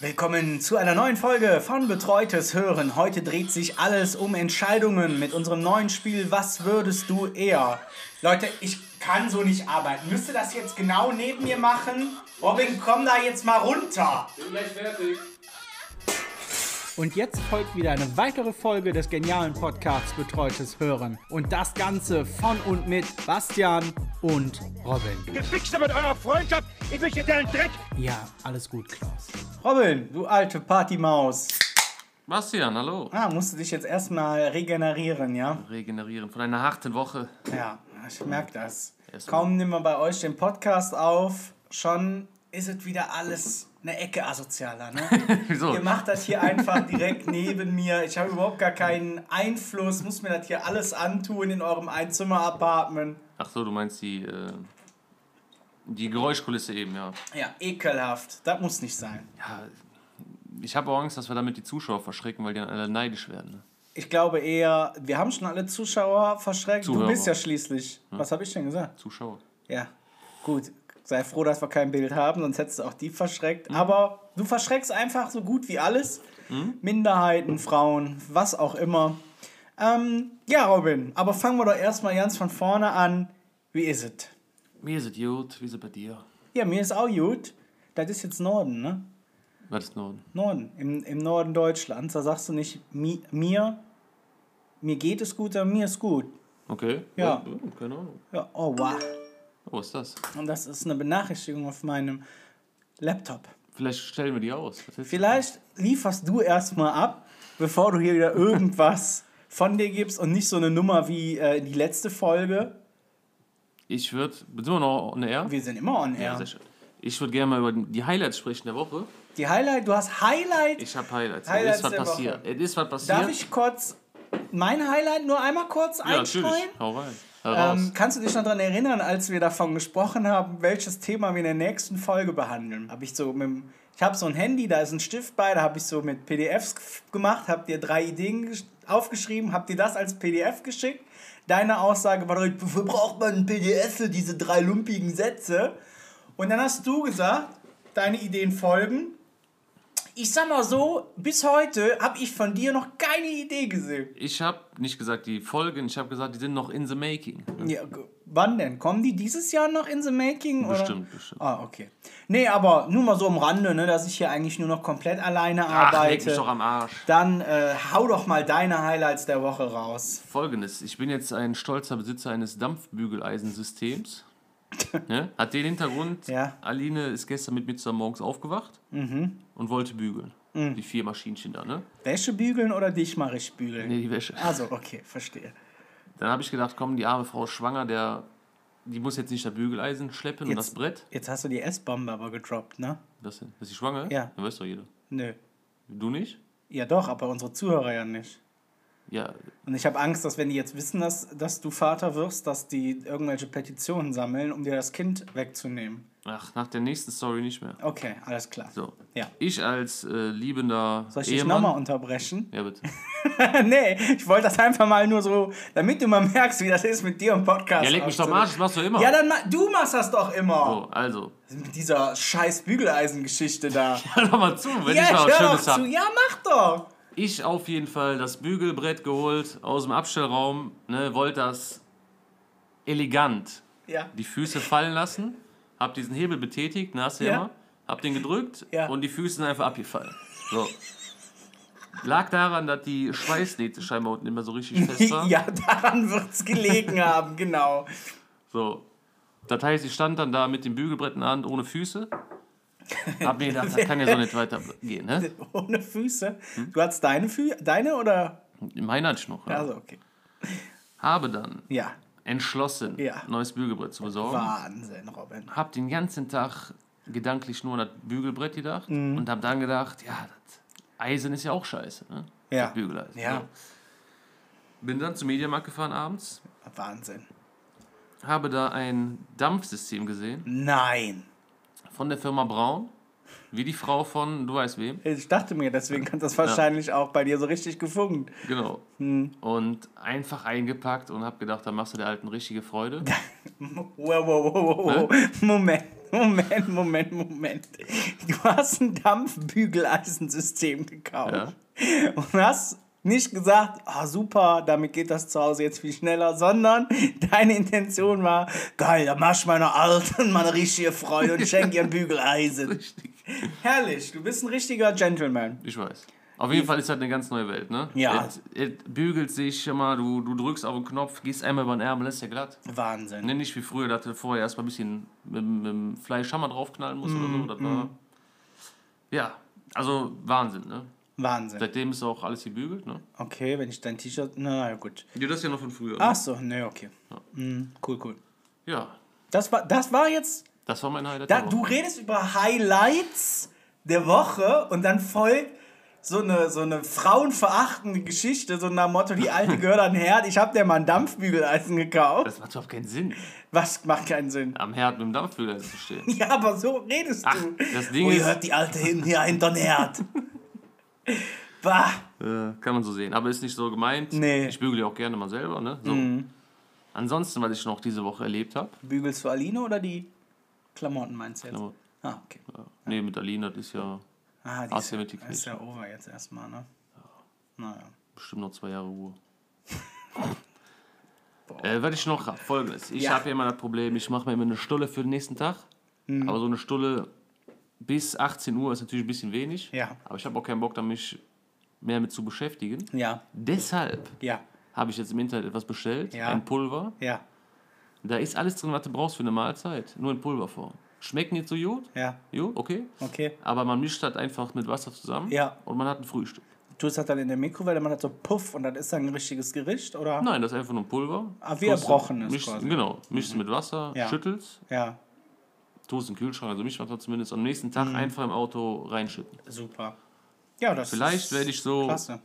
Willkommen zu einer neuen Folge von Betreutes Hören. Heute dreht sich alles um Entscheidungen mit unserem neuen Spiel Was würdest du eher? Leute, ich kann so nicht arbeiten. Müsste das jetzt genau neben mir machen? Robin, komm da jetzt mal runter. Bin gleich fertig. Und jetzt folgt wieder eine weitere Folge des genialen Podcasts Betreutes Hören. Und das Ganze von und mit Bastian und Robin. Gefixt mit eurer Freundschaft. Ich möchte deinen Dreck. Ja, alles gut, Klaus. Robin, du alte Partymaus. Bastian, hallo. Ah, musst du dich jetzt erstmal regenerieren, ja? Regenerieren von einer harten Woche. Ja, ich merke das. Erstmal. Kaum nehmen wir bei euch den Podcast auf, schon ist es wieder alles eine Ecke asozialer. Ne? Wieso? Ihr macht das hier einfach direkt neben mir. Ich habe überhaupt gar keinen Einfluss, muss mir das hier alles antun in eurem Einzimmer-Apartment. Ach so, du meinst die, äh, die Geräuschkulisse eben, ja. Ja, ekelhaft. Das muss nicht sein. Ja, ich habe auch Angst, dass wir damit die Zuschauer verschrecken, weil die dann alle neidisch werden. Ne? Ich glaube eher, wir haben schon alle Zuschauer verschreckt. Zuhörer. Du bist ja schließlich. Was habe ich denn gesagt? Zuschauer. Ja, gut. Sei froh, dass wir kein Bild haben, sonst hättest du auch die verschreckt. Aber du verschreckst einfach so gut wie alles. Minderheiten, Frauen, was auch immer. Ähm, ja, Robin, aber fangen wir doch erstmal ganz von vorne an. Wie ist es? Mir ist es gut, wie ist es bei dir? Ja, mir ist auch gut. Das ist jetzt Norden, ne? Was ist Norden? Norden, im, im Norden Deutschlands. Da sagst du nicht mi, mir, mir geht es gut, sondern mir ist gut. Okay. Ja. Oh, keine Ahnung. Ja, oh wow. Oh, ist das? Und das ist eine Benachrichtigung auf meinem Laptop. Vielleicht stellen wir die aus. Vielleicht lieferst du erstmal ab, bevor du hier wieder irgendwas von dir gibst und nicht so eine Nummer wie äh, die letzte Folge. Ich würde. Sind wir noch on air? Wir sind immer on air. sehr schön. Ich würde gerne mal über die Highlights sprechen der Woche. Die Highlight, du hast Highlight. Ich habe Highlights. Highlights es ist was der Woche. passiert. Es ist was passiert. Darf ich kurz mein Highlight nur einmal kurz Ja, einstreuen? natürlich. Hau rein. Ähm, kannst du dich noch daran erinnern, als wir davon gesprochen haben, welches Thema wir in der nächsten Folge behandeln? Hab ich so mit dem, ich habe so ein Handy, da ist ein Stift bei, da habe ich so mit PDFs gemacht, habe dir drei Ideen gesch- aufgeschrieben, habe dir das als PDF geschickt. Deine Aussage war wofür braucht man ein PDF für diese drei lumpigen Sätze? Und dann hast du gesagt, deine Ideen folgen. Ich sag mal so, bis heute habe ich von dir noch keine Idee gesehen. Ich habe nicht gesagt die Folgen, ich habe gesagt, die sind noch in the making. Ja, g- wann denn? Kommen die dieses Jahr noch in the making? Oder? Bestimmt, bestimmt. Ah, okay. Nee, aber nur mal so am Rande, ne, dass ich hier eigentlich nur noch komplett alleine Ach, leg arbeite. mich doch am Arsch. Dann äh, hau doch mal deine Highlights der Woche raus. Folgendes, ich bin jetzt ein stolzer Besitzer eines Dampfbügeleisensystems. Ne? Hat den Hintergrund, Ja. Aline ist gestern mit mir zusammen morgens aufgewacht und wollte bügeln. Die vier Maschinchen da, ne? Wäsche bügeln oder dich mal richtig bügeln? Nee, die Wäsche. Also, okay, verstehe. Dann habe ich gedacht, komm, die arme Frau ist schwanger, der, die muss jetzt nicht das Bügeleisen schleppen und das Brett. Jetzt hast du die S-Bombe aber gedroppt, ne? Das, denn? ist sie schwanger? Ja. Ja, weiß doch jeder. Nö. Du nicht? Ja doch, aber unsere Zuhörer ja nicht. Ja, Und ich habe Angst, dass wenn die jetzt wissen, dass, dass du Vater wirst, dass die irgendwelche Petitionen sammeln, um dir das Kind wegzunehmen. ach, nach der nächsten Story nicht mehr. Okay, alles klar. So. Ja. Ich als äh, liebender Soll ich dich Ehemann. nochmal unterbrechen? Ja, bitte. nee, ich wollte das einfach mal nur so, damit du mal merkst, wie das ist mit dir im Podcast. Ja, leg mich doch Arsch, das machst du immer. Ja, dann du machst das doch immer. So, also. Mit dieser scheiß Bügeleisengeschichte da. Hör doch mal zu, wenn ja, ich mal was Schönes zu. habe. Ja, mach doch. Ich auf jeden Fall das Bügelbrett geholt aus dem Abstellraum, ne, wollte das elegant Ja. die Füße fallen lassen, hab diesen Hebel betätigt, ne, hast du ja, Ja. immer, hab den gedrückt Ja. und die Füße sind einfach abgefallen. So. Lag daran, dass die Schweißnähte scheinbar unten immer so richtig fest waren. ja, daran wird's gelegen haben, genau. So. Das heißt, ich stand dann da mit dem Bügelbrett in der Hand ohne Füße. Hab mir gedacht, das kann ja so nicht weitergehen, ne? Ohne Füße. Hm? Du hattest deine Füße, deine oder? Meine hatte ich noch. Ja. Also, okay. Habe dann Ja, entschlossen, Ja. neues Bügelbrett zu besorgen. Wahnsinn, Robin. Hab den ganzen Tag gedanklich nur an das Bügelbrett gedacht und hab dann gedacht, ja, das Eisen ist ja auch scheiße, ne? Ja. Das Bügeleisen. Ja. So. Bin dann zum Mediamarkt gefahren abends, Wahnsinn. habe da ein Dampfsystem gesehen Nein. Von der Firma Braun. Wie die Frau von, du weißt wem. Ich dachte mir, deswegen hat das wahrscheinlich auch bei dir so richtig gefunkt. Genau. Hm. Und einfach eingepackt und hab gedacht, da machst du der Alten richtige Freude. Wow, wow, wow, wow, wow. Moment, Moment, Moment, Moment. Du hast ein Dampfbügeleisensystem gekauft. Und hast nicht gesagt, ah super, damit geht das zu Hause jetzt viel schneller, sondern deine Intention war, geil, da mach ich meiner Alten mal eine richtige Freude und schenk ihr ein Bügeleisen. Richtig. Herrlich, du bist ein richtiger Gentleman. Ich weiß. Auf jeden Fall ist das eine ganz neue Welt, ne? Ja. Es, es bügelt sich immer, du, du drückst auf den Knopf, gehst einmal über den Ärmel, lässt ja glatt. Wahnsinn. Ne, nicht wie früher, dass du vorher erstmal ein bisschen mit, mit dem Fleischhammer draufknallen musst oder so. Das war, ja, also Wahnsinn, ne? Wahnsinn. Seitdem ist auch alles gebügelt, ne? Okay, wenn ich dein T-Shirt, na ja, gut. Ja, das ist ja noch von früher. Ne? Ach so, ne, okay. Mhm, cool, cool. Ja, Das war, das war jetzt das war mein Highlight. Da, der du redest über Highlights der Woche und dann folgt so eine, so eine frauenverachtende Geschichte, so nach dem Motto, die alte gehört an den Herd, ich hab dir mal ein Dampfbügeleisen gekauft. Das macht überhaupt keinen Sinn, Was macht keinen Sinn. am Herd mit dem Dampfbügel zu stehen. Ja, aber so redest Ach, du. das Ding oh, ihr ist- hört die alte hin, hier hinter den Herd. bah. Äh, kann man so sehen. Aber ist nicht so gemeint. Nee. Mhm. Ich bügele ja auch gerne mal selber, ne? So. Ansonsten, was ich noch diese Woche erlebt habe. Bügelst du Aline oder die Klamotten meinst du jetzt? Klamotten. Ah, okay. Ja. Nee, mit Aline, das ist ja Ah, die ist, Asymmetrie ja, ist ja over jetzt erstmal, ne? Naja. bestimmt noch zwei Jahre Ruhe. äh, was ich noch habe, folgendes. Ich Ja. habe ja immer das Problem, ich mache mir immer eine Stulle für den nächsten Tag. Mhm. Aber so eine Stulle bis 18 Uhr ist natürlich ein bisschen wenig. Ja. Aber ich habe auch keinen Bock, da mich mehr mit zu beschäftigen. Ja, Deshalb ja, habe ich jetzt im Internet etwas bestellt, Ja. ein Pulver. ja, Da ist alles drin, was du brauchst für eine Mahlzeit, nur in Pulverform. Schmeckt nicht so gut, ja. jo, okay. Okay. Aber man mischt das einfach mit Wasser zusammen Ja. und man hat ein Frühstück. Tust das dann in der Mikrowelle, man hat so Puff und das ist dann ein richtiges Gericht, oder? Nein, das ist einfach nur Pulver. Ah, wie Erbrochenes mischst- quasi. Genau, mischst mit Wasser, Ja. schüttelst, Ja, tust in den Kühlschrank, also mich das zumindest am nächsten Mhm. Tag einfach im Auto reinschütten. super. Ja, das Vielleicht werde ich so klasse.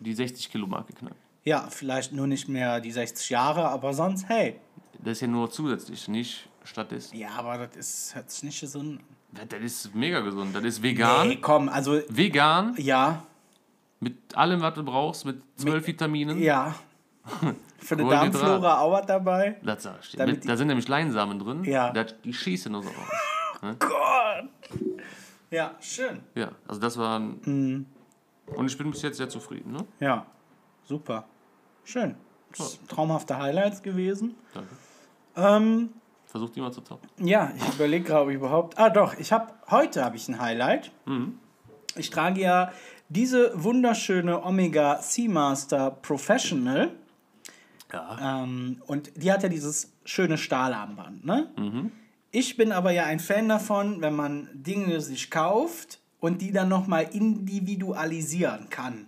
die 60 Kilo Marke knacken. Ja, vielleicht nur nicht mehr die 60 Jahre, aber sonst, hey. Das ist ja nur zusätzlich, nicht stattdessen. Ja, aber das ist, hört sich nicht gesund an. Das ist mega gesund. Das ist vegan. Nee, komm, also, Vegan, ja, mit allem, was du brauchst, mit zwölf Vitaminen. ja. Für Kohlenhydrat. Darmflora auch was dabei. Das. Damit da sind nämlich Leinsamen drin. Ja. Die schießen nur so raus. Gott. Ja, schön. Ja, also das war ein. Mhm. Und ich bin bis jetzt sehr zufrieden. Ne? Ja, super. Schön. Das sind traumhafte Highlights gewesen. Danke. Ähm, Versuch die mal zu toppen. Ja, ich überlege gerade, ob ich überhaupt. Ah, doch, ich habe heute habe ich ein Highlight. Ich trage ja diese wunderschöne Omega Seamaster Professional. Ja. Ähm, und die hat ja dieses schöne Stahlarmband, ne? Ich bin aber ja ein Fan davon, wenn man Dinge sich kauft und die dann nochmal individualisieren kann.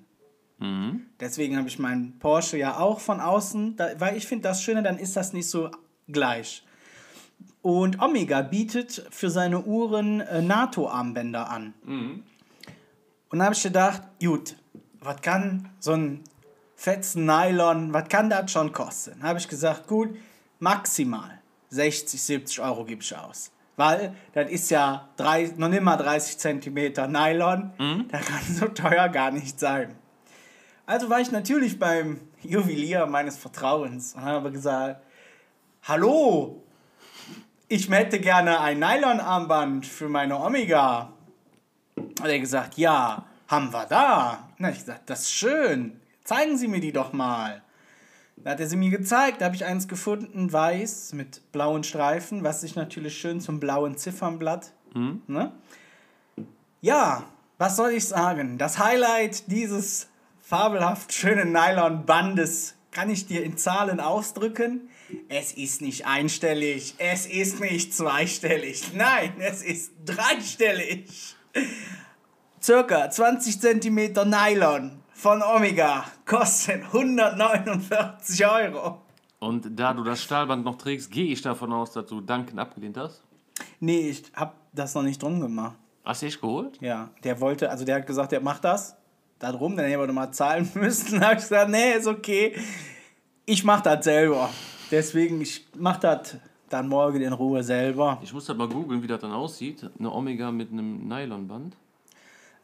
Deswegen habe ich meinen Porsche ja auch von außen, da, weil ich finde das Schöne, dann ist das nicht so gleich. Und Omega bietet für seine Uhren äh, NATO-Armbänder an. Und da habe ich gedacht, gut, was kann so ein fetzen Nylon, was kann das schon kosten? Da habe ich gesagt, gut, maximal 60, 70 Euro gebe ich aus. Weil das ist ja drei, noch nicht mal 30 Zentimeter Nylon, da kann so teuer gar nicht sein. Also war ich natürlich beim Juwelier meines Vertrauens und habe gesagt, hallo, ich hätte gerne ein Nylon-Armband für meine Omega. Hat er gesagt, ja, haben wir da. Na, ich gesagt, das ist schön. Zeigen Sie mir die doch mal. Da hat er sie mir gezeigt. Da habe ich eins gefunden, weiß mit blauen Streifen, was sich natürlich schön zum blauen Ziffernblatt. Ne? Ja, was soll ich sagen? Das Highlight dieses fabelhaft schönen Nylon-Bandes kann ich dir in Zahlen ausdrücken. Es ist nicht einstellig, es ist nicht zweistellig, nein, es ist dreistellig. Circa 20 cm Nylon von Omega kosten 149 Euro. Und da du das Stahlband noch trägst, gehe ich davon aus, dass du Duncan abgelehnt hast. Nee, ich hab das noch nicht drum gemacht. Hast du echt geholt? Ja, der wollte, also der hat gesagt, der macht das. Da drum, dann hätte er mal zahlen müssen. Da habe ich gesagt, nee, ist okay. Ich mach das selber. Deswegen, ich mach das dann morgen in Ruhe selber. Ich muss halt mal googeln, wie das dann aussieht. Eine Omega mit einem Nylonband.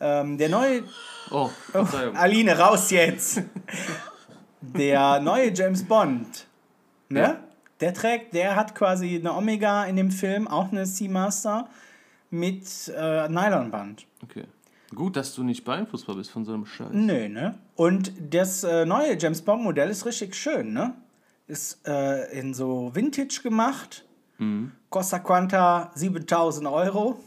Ähm, der neue. Oh, Verzeihung. Aline, raus jetzt! der neue James Bond. Ne? Ja. Der trägt, der hat quasi eine Omega in dem Film, auch eine Seamaster mit äh, Nylonband. Okay. Gut, dass du nicht beeinflussbar bist von so einem Scheiß. Nö, ne? Und das äh, neue James Bond Modell ist richtig schön, ne? Ist äh, in so Vintage gemacht. Mhm. Costa Quanta 7000 Euro.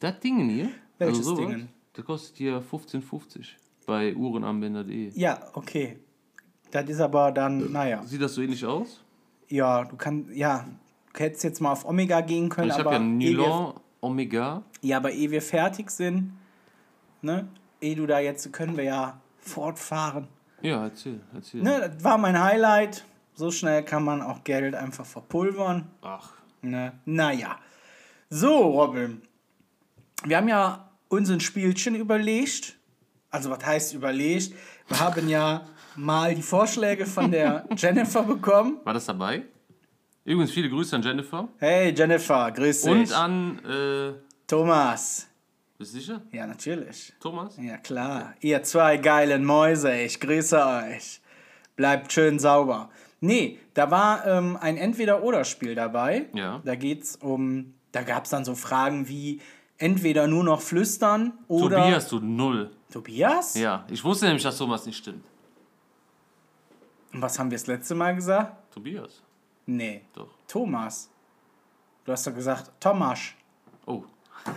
Das Ding hier? Welches sowas, Ding? Das kostet hier 15,50 bei uhrenanwender.de. Ja, okay. Das ist aber dann, naja. Sieht das so ähnlich aus? Ja, du kannst, ja, du hättest jetzt mal auf Omega gehen können, Ich habe aber ja Nylon Omega. ja, aber ehe wir fertig sind, ne? Ehe du da jetzt, können wir ja fortfahren. Ja, erzähl, erzähl. Ne, das war mein Highlight. So schnell kann man auch Geld einfach verpulvern. Ach, Ne? Naja. So, Robin. Wir haben ja uns ein Spielchen überlegt. Also, was heißt überlegt? Wir haben ja mal die Vorschläge von der Jennifer bekommen. war das dabei? Übrigens, viele Grüße an Jennifer. Hey, Jennifer, grüß dich. Und an, äh, Thomas. bist du sicher? Ja, natürlich. Thomas? Ja, klar. Ihr zwei geilen Mäuse, ich grüße euch. Bleibt schön sauber. Nee, da war ähm, ein Entweder-Oder-Spiel dabei. Ja. Da geht's um, da gab es dann so Fragen wie entweder nur noch flüstern oder. Tobias, du Null. Tobias? Ja, ich wusste nämlich, dass Thomas nicht stimmt. Und was haben wir das letzte Mal gesagt? Tobias. Nee. Doch. Thomas. Du hast doch gesagt Thomas. Oh.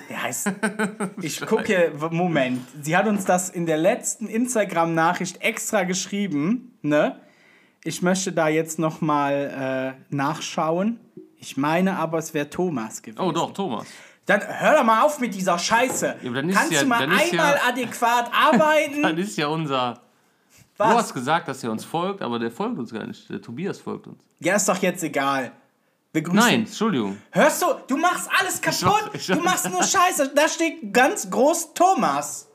Der heißt. Ich gucke, Moment. Sie hat uns das in der letzten Instagram-Nachricht extra geschrieben, ne? Ich möchte da jetzt nochmal äh, nachschauen. Ich meine aber, es wäre Thomas gewesen. Oh, doch, Thomas. Dann hör doch mal auf mit dieser Scheiße. Ja, dann Kannst ja- du mal dann einmal ja- adäquat Dann arbeiten? ist ja unser. Du Was? hast gesagt, dass er uns folgt, aber der folgt uns gar nicht. Der Tobias folgt uns. Ja, ist doch jetzt egal. Nein, Entschuldigung. Hörst du? Du machst alles kaputt. ich- Du machst nur Scheiße. Da steht ganz groß Thomas.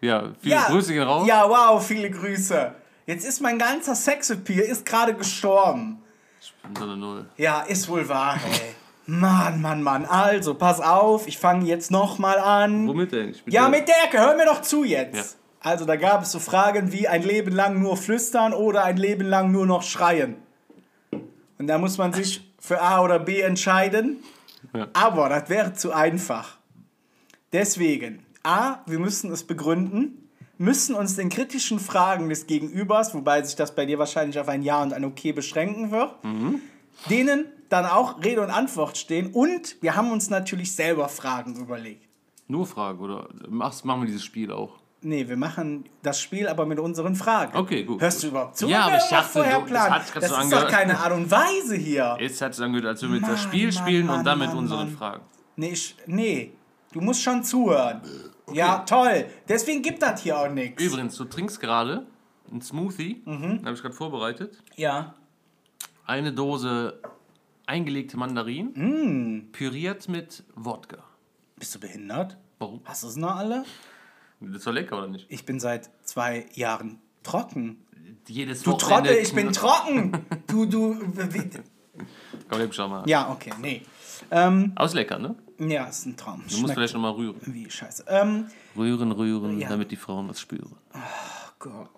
Ja, viele Grüße gehen raus. Ja, wow, viele Grüße. Jetzt ist mein ganzer Sexappeal ist gerade gestorben. Ich bin so eine Null. Ja, ist wohl wahr, ey. Mann, Mann, Mann. Also, pass auf, ich fange jetzt nochmal an. Womit eigentlich? Ja, mit der, hör mir doch zu jetzt. Ja. Also, da gab es so Fragen wie ein Leben lang nur flüstern oder ein Leben lang nur noch schreien. Und da muss man sich für A oder B entscheiden. Ja. Aber das wäre zu einfach. Deswegen, A, wir müssen es begründen, müssen uns den kritischen Fragen des Gegenübers, wobei sich das bei dir wahrscheinlich auf ein Ja und ein Okay beschränken wird, denen dann auch Rede und Antwort stehen. Und wir haben uns natürlich selber Fragen überlegt. Nur Frage, oder? Machst, machen wir dieses Spiel auch? Nee, wir machen das Spiel aber mit unseren Fragen. Okay, gut. Hörst du überhaupt zu? Ja, aber ich dachte, vorher du- das hat das so ist doch keine Art und Weise hier. Jetzt hat es angehört, als wir Mann, das Spiel Mann, spielen Mann, und dann mit unseren. Fragen. Nee, ich, nee, du musst schon zuhören. Ja, toll. Deswegen gibt das hier auch nichts. Übrigens, du trinkst gerade einen Smoothie, Mhm. den habe ich gerade vorbereitet. Ja. Eine Dose eingelegte Mandarinen, Mm. püriert mit Wodka. Bist du behindert? Warum? Hast du es noch alle? Das ist doch lecker, oder nicht? Ich bin seit zwei Jahren trocken. Jedes Du Wochenende- Trottel, ich bin trocken. Du, du. Komm, heb schon mal. Ja, okay, nee. Ähm, Aber ist lecker, ne? ja, ist ein Traum. Du musst Schmeckt vielleicht nochmal rühren. wie scheiße. Ähm, Rühren, rühren, Ja. damit die Frauen das spüren. Gott,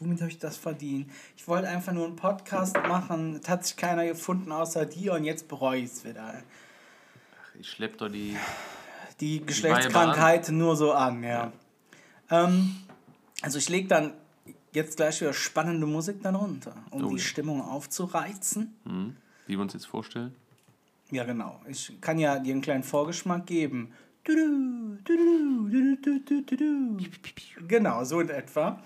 womit habe ich das verdient? Ich wollte einfach nur einen Podcast machen. Es hat sich keiner gefunden außer dir und jetzt bereue ich es wieder. Ich schlepp doch die. Die Geschlechtskrankheit nur so an, ja. Ähm, also ich lege dann jetzt gleich wieder spannende Musik dann runter, um Oh die ja. Stimmung aufzureizen. Hm, wie wir uns jetzt vorstellen. Ja, genau. Ich kann ja dir einen kleinen Vorgeschmack geben. Genau, so in etwa.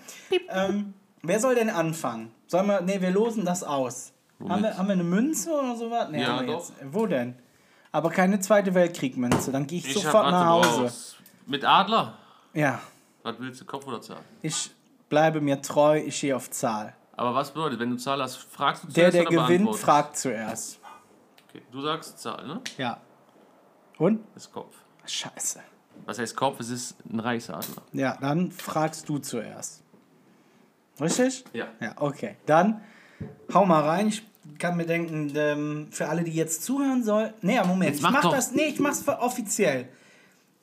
Ähm, wer soll denn anfangen? Sollen wir, nee, wir losen das aus. Womit? Haben wir, haben wir eine Münze oder sowas? Nee, Ja, doch. Jetzt. Wo denn? Aber keine Zweite Weltkrieg-Münze. Dann gehe ich, Ich sofort nach Hause. raus. Mit Adler? Ja, Was willst du, Kopf oder Zahl? ich bleibe mir treu, ich gehe auf Zahl. Aber was bedeutet, wenn du Zahl hast, fragst du Der, zuerst der oder gewinnt, fragt zuerst. Okay. Du sagst Zahl, ne? Ja. Und? Das ist Kopf. Scheiße. Was heißt Kopf? Es ist ein Reichsadler. Ja, dann fragst du zuerst. Richtig? Ja. Ja, okay. Dann hau mal rein. Ich kann mir denken, ähm, für alle, die jetzt zuhören sollen. Nee, ja, Moment, Jetzt ich mach mach doch. das. Nee, ich mach's für offiziell.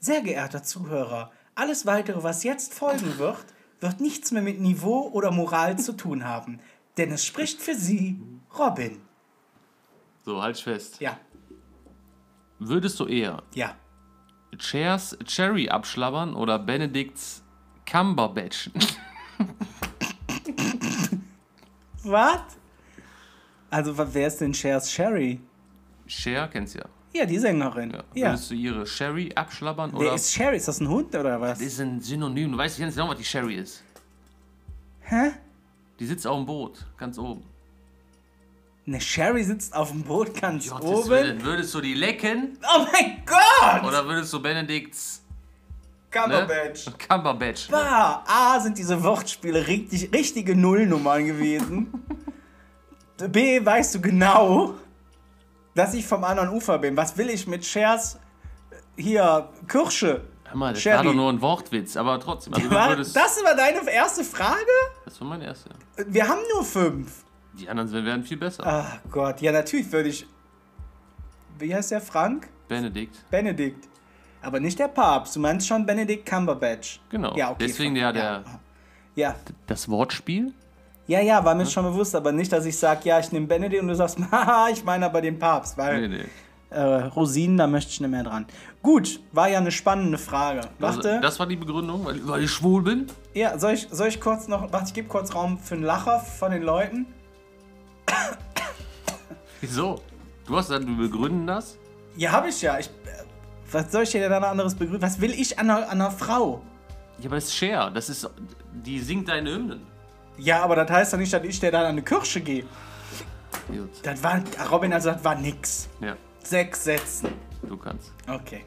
Sehr geehrter Zuhörer, alles weitere, was jetzt folgen wird, wird nichts mehr mit Niveau oder Moral zu tun haben. Denn es spricht für Sie Robin. So, halt fest. Ja, Würdest du eher ja. Chairs Cherry abschlabbern oder Benedicts Cumberbatch? Was? Also, wer ist denn Shares Sherry? Cher kennst du ja. Ja, die Sängerin. ja. Ja. Würdest du ihre Sherry abschlabbern Wer oder. ist Sherry? Ist das ein Hund oder was? das ist ein Synonym. Du weißt ganz genau, was die Sherry ist. Hä? Die sitzt auf dem Boot, ganz oben. Eine Sherry sitzt auf dem Boot ganz Gottes oben. Willen. Würdest du die lecken Oh mein Gott! oder würdest du Benedicts ne? Cumberbatch. Cumberbatch? Ne? Ah, A sind diese Wortspiele richtig, richtige Nullnummern gewesen. B, weißt du genau, dass ich vom anderen Ufer bin. Was will ich mit Shares hier Kirsche? Hör mal, das Sherry. war doch nur ein Wortwitz, aber trotzdem. Also War, das war deine erste Frage? das war mein erster. Wir haben nur fünf. Die anderen werden viel besser. Ach Gott, ja natürlich würde ich. Wie heißt der Frank? Benedikt. Benedikt. Aber nicht der Papst. Du meinst schon Benedict Cumberbatch. Genau. Ja, okay. Deswegen ja der, Ja. das Wortspiel. Ja, ja, war mir schon bewusst, aber nicht, dass ich sage, ja, ich nehme Benedikt und du sagst, haha, ich meine aber den Papst, weil Nee, nee. äh, Rosinen, da möchte ich nicht mehr dran. Gut, war ja eine spannende Frage. Also, Warte, das war die Begründung, weil, weil ich schwul bin. ja, soll ich, soll ich kurz noch, warte, ich gebe kurz Raum für einen Lacher von den Leuten. Wieso? Du hast gesagt, wir begründen das. Ja, habe ich ja. Ich, was soll ich dir denn anderes begrüßen? Was will ich an einer, an einer Frau? Ja, aber das ist Cher. Das ist, die singt deine Hymnen. Ja, aber das heißt doch nicht, dass ich dir dann an eine Kirche gehe. Gut. Das war, Robin, also das war nix. Ja, Sechs Sätzen. du kannst. Okay.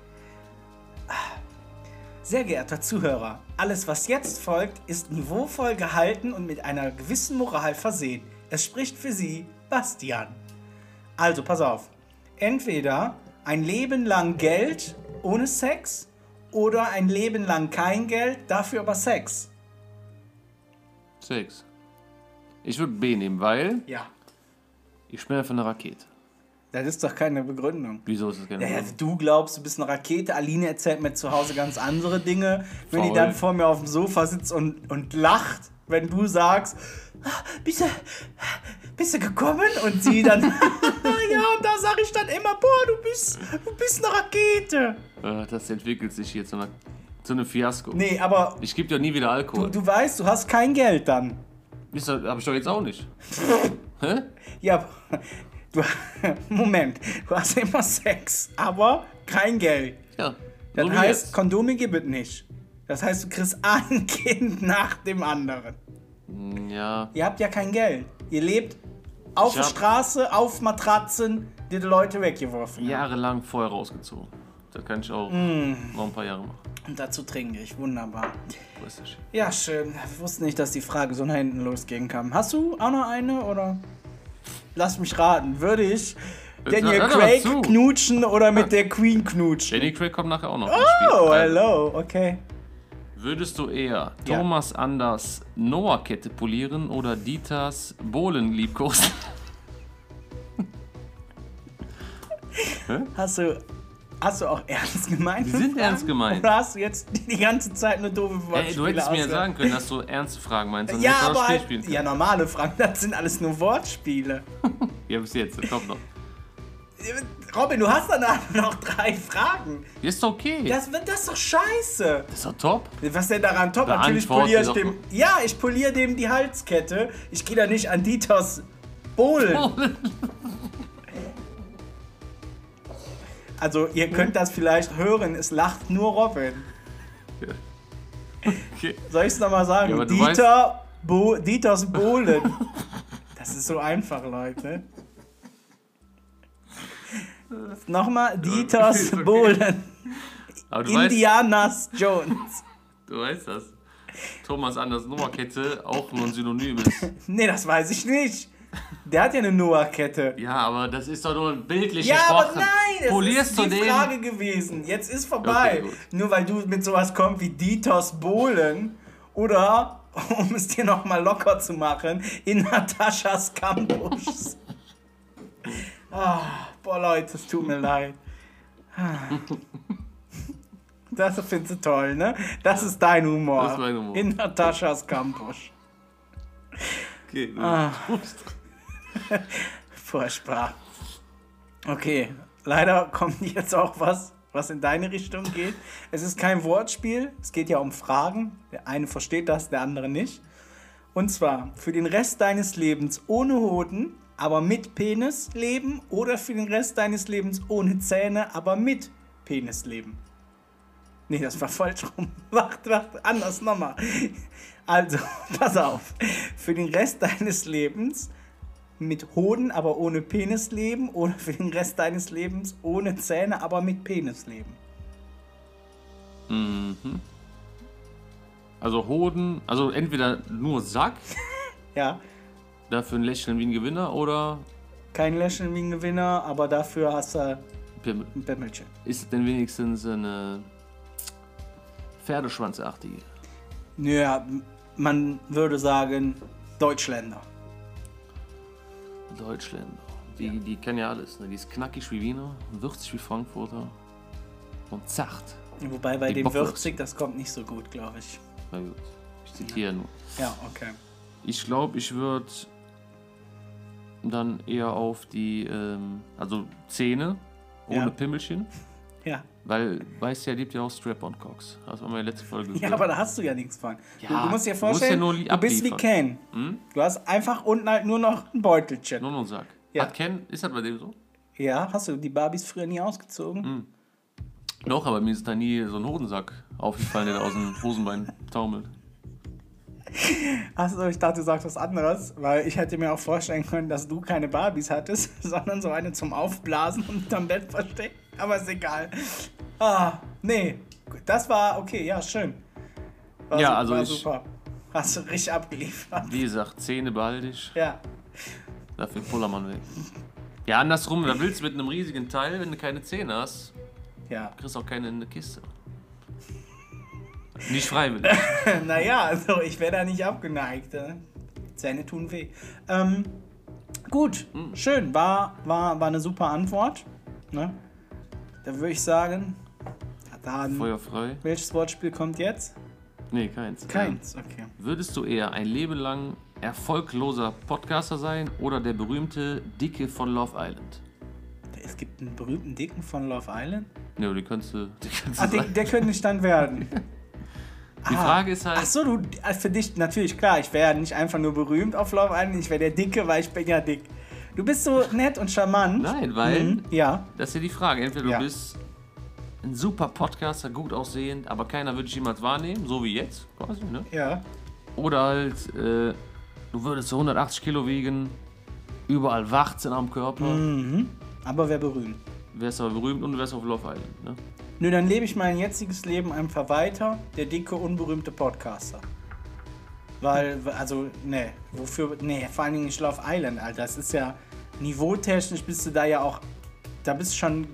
Sehr geehrter Zuhörer, alles was jetzt folgt, ist niveauvoll gehalten und mit einer gewissen Moral versehen. Es spricht für Sie Bastian. Also, pass auf. Entweder ein Leben lang Geld ohne Sex oder ein Leben lang kein Geld, dafür aber Sex. Sex. Ich würde B nehmen, weil Ja. ich bin einfach eine Rakete. Das ist doch keine Begründung. Wieso ist das keine Ja, Begründung? du glaubst, du bist eine Rakete. Aline erzählt mir zu Hause ganz andere Dinge. Wenn die Faul. dann vor mir auf dem Sofa sitzt und, und lacht, wenn du sagst, "Ah, bist du, bist du gekommen? Und sie dann, ja, und da sag ich dann immer, boah, du bist, du bist eine Rakete. Das entwickelt sich hier zu, einer, zu einem Fiasko. Nee, aber Ich gebe dir nie wieder du, Alkohol. du weißt, du hast kein Geld dann. Habe ich doch jetzt auch nicht. Hä? Ja, du, Moment, du hast immer Sex, aber kein Geld. Ja. Das so heißt, jetzt. Kondome gibt es nicht. Das heißt, du kriegst ein Kind nach dem anderen. Ja. Ihr habt ja kein Geld. Ihr lebt auf Ich der Straße, auf Matratzen, die die Leute weggeworfen haben. Jahrelang vorher rausgezogen. Da kann ich auch Mm. noch ein paar Jahre machen. Und dazu trinke ich. Wunderbar. Ja, schön. Ich wusste nicht, dass die Frage so nach hinten losgehen kann. Hast du auch noch eine oder? Lass mich raten. Würde ich Daniel Craig knutschen oder mit der Queen knutschen? Danny Craig kommt nachher auch noch. Oh, hello. Okay. Würdest du eher Ja. Thomas Anders Noah-Kette polieren oder Dieters Bohlen liebkosen? Hast du, hast du auch ernst gemeint? Die sind ernst gemeint. Oder hast du jetzt die ganze Zeit nur doofe Wortspiele Ey, du hättest mir ja sagen können, dass du ernste Fragen meinst. Ja, aber halt, ja, normale Fragen, das sind alles nur Wortspiele. Ja, bis jetzt, das kommt noch. Robin, du hast danach noch drei Fragen. Ist okay. Das, wird- das ist doch scheiße. Das ist doch top. Was denn daran top? Natürlich Beantworte poliere ich dem. Ja, ich poliere dem die Halskette. Ich gehe da nicht an Dieters Bohlen. Also, ihr könnt das vielleicht hören, es lacht nur Robin. Okay. Soll ich es nochmal sagen? Ja, Dieter Bo Dieters Bohlen. Das ist so einfach, Leute. Nochmal, Dieters Okay. Bohlen. Du weißt, Indianas Jones. du weißt das. Thomas Anders Noah-Kette auch nur ein Synonym ist. Nee, das weiß ich nicht. Der hat ja eine Noah-Kette. Ja, aber das ist doch nur bildlich Ja, gesprochen. aber nein, es Polierst ist die? Frage gewesen. Jetzt ist vorbei. Okay. Nur weil du mit sowas kommst wie Dieters Bohlen oder, um es dir nochmal locker zu machen, in Nataschas Campus. Ah, boah, Leute, es tut mir leid. Das findest du toll, ne? Das ist dein Humor. Das ist mein Humor. In Nataschas Campus. Okay, Ah. Furchtbar. Okay, leider kommt jetzt auch was, was in deine Richtung geht. Es ist kein Wortspiel, es geht ja um Fragen. Der eine versteht das, der andere nicht. Und zwar für den Rest deines Lebens ohne Hoden, aber mit Penis leben oder für den Rest deines Lebens ohne Zähne, aber mit Penis leben. Nee, das war falsch rum. Wacht, wacht, anders nochmal. Also, pass auf. Für den Rest deines Lebens mit Hoden, aber ohne Penis leben oder für den Rest deines Lebens ohne Zähne, aber mit Penis leben. Mhm. Also Hoden, also entweder nur Sack, Ja, dafür ein Lächeln wie ein Gewinner oder kein Lächeln wie ein Gewinner, aber dafür hast du Pimmel. ein Pimmelchen. Ist es denn wenigstens eine Pferdeschwanzartige? Naja, man würde sagen Deutschländer. Deutschländer. Die, die kennen ja alles. Ne? Die ist knackig wie Wiener, würzig wie Frankfurter und zart. Wobei bei Die dem würzig, das kommt nicht so gut, glaube ich. Na gut, ich zitiere nur. Ja, okay. Ich glaube, ich würde dann eher auf die, ähm, also Zähne ohne Ja. Pimmelchen. Ja. Weil, weißt ja, gibt ja auch Strap-on-Cocks. Wir in der letzten Folge Ja, gehört. aber da hast du ja nichts von. du, Ja, du musst dir du musst vorstellen, ja du bist wie. Ken. Du hast einfach unten halt nur noch ein Beutelchen. Nur noch ein Sack. Ja. Hat Ken, ist das bei dem so? Ja, hast du die Barbies früher nie ausgezogen? Mhm. Doch, aber mir ist da nie so ein Hodensack aufgefallen, der da aus dem Hosenbein taumelt. Achso, ich dachte, du sagst was anderes, weil ich hätte mir auch vorstellen können, dass du keine Barbies hattest, sondern so eine zum Aufblasen und unterm Bett verstecken. Aber ist egal. Ah, nee. Das war okay, ja, schön. War Ja, su- also ich- super. Hast du richtig abgeliefert. Wie gesagt, Zähne behalte ich, Ja. dafür Pullermann weg. Ja, andersrum, da willst du mit einem riesigen Teil, wenn du keine Zähne hast, Ja. kriegst auch keine in eine Kiste. Nicht freiwillig. naja, also ich wäre da nicht abgeneigt. Äh. Zähne tun weh. Ähm, gut, Hm. schön. War, war, war eine super Antwort. Ne? Da würde ich sagen, dann, Feuer frei. welches Wortspiel kommt jetzt? Nee, keins. Keins, okay. Würdest du eher ein Leben lang erfolgloser Podcaster sein oder der berühmte Dicke von Love Island? Es gibt einen berühmten Dicken von Love Island. Ja, die kannst du, die kannst du Ah, der, sagen. der könnte ich dann werden. Die Frage ist halt, Ach so, du, äh, für dich natürlich klar, ich wäre nicht einfach nur berühmt auf Love Island, ich wäre der Dicke, weil ich bin ja dick. Du bist so nett und charmant. nein, weil, Mhm, ja, das ist ja die Frage. Entweder du Ja. bist ein super Podcaster, gut aussehend, aber keiner würde dich jemals wahrnehmen, so wie jetzt quasi, ne? ja. Oder halt, äh, du würdest so 180 Kilo wiegen, überall Warzen am Körper, Mhm. Aber wer berühmt? wärst aber berühmt und du wärst auf Love Island, ne? Nö, dann lebe ich mein jetziges Leben einfach weiter, der dicke, unberühmte Podcaster. Weil, also, ne, wofür, ne, vor allen Dingen nicht Love Island, Alter. Das ist ja, niveautechnisch bist du da ja auch, da bist du schon,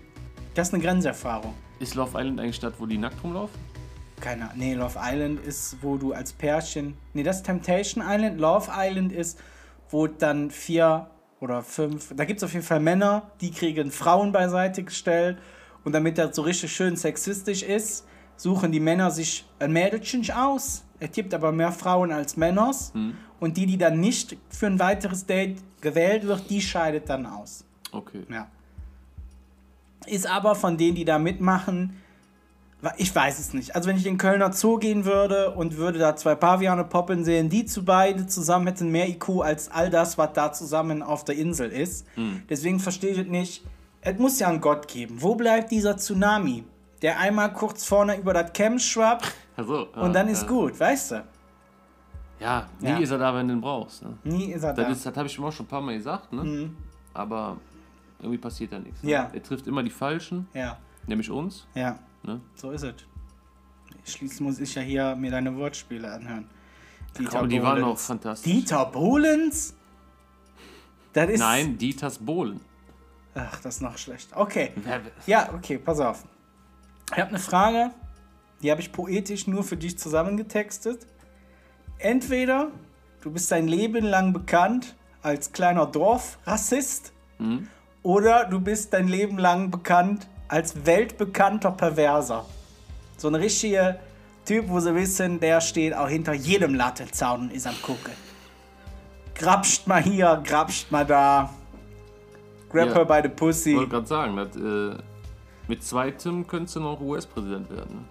das ist eine Grenzerfahrung. Ist Love Island eigentlich Stadt, wo die nackt rumlaufen? Keine Ahnung, nee, Love Island ist, wo du als Pärchen, nee, das ist Temptation Island. Love Island ist, wo dann vier oder fünf, da gibt es auf jeden Fall Männer, die kriegen Frauen beiseite gestellt und damit das so richtig schön sexistisch ist, suchen die Männer sich ein Mädelchen aus. Es gibt aber mehr Frauen als Männers und die, die dann nicht für ein weiteres Date gewählt wird, die scheidet dann aus. Okay. Ja. Ist aber von denen, die da mitmachen, ich weiß es nicht. Also wenn ich in den Kölner Zoo gehen würde und würde da zwei Paviane poppen sehen, die zu beide zusammen hätten mehr IQ als all das, was da zusammen auf der Insel ist. Deswegen verstehe ich nicht. Es muss ja einen Gott geben. Wo bleibt dieser Tsunami? Der einmal kurz vorne über das Camp schwappt Also, und dann ist gut, weißt du? Ja, nie Ja. ist er da, wenn du ihn brauchst. Ne? Nie ist er Das, da. ist- das habe ich ihm auch schon ein paar Mal gesagt, ne? Aber irgendwie passiert da nichts. Ne? Ja. Er trifft immer die Falschen, Ja, nämlich uns. ja. Ne? So ist es. Schließlich muss ich ja hier mir deine Wortspiele anhören. Dieter Aber die waren Bohlenz. auch fantastisch. Dieter Bohlens? Das ist. Nein, Dieters Bohlen. Ach, das ist noch schlecht. Okay. Ja, okay, pass auf. Ich habe eine Frage, die habe ich poetisch nur für dich zusammengetextet. Entweder du bist dein Leben lang bekannt als kleiner Dorfrassist Oder du bist dein Leben lang bekannt als weltbekannter Perverser. So ein richtiger Typ, wo sie wissen, der steht auch hinter jedem Lattenzaun und ist am gucken. Grapscht mal hier, grapscht mal da. Grab Ja. her by the Ich pussy. wollte gerade sagen, das, äh, mit zweitem könntest du noch US-Präsident werden.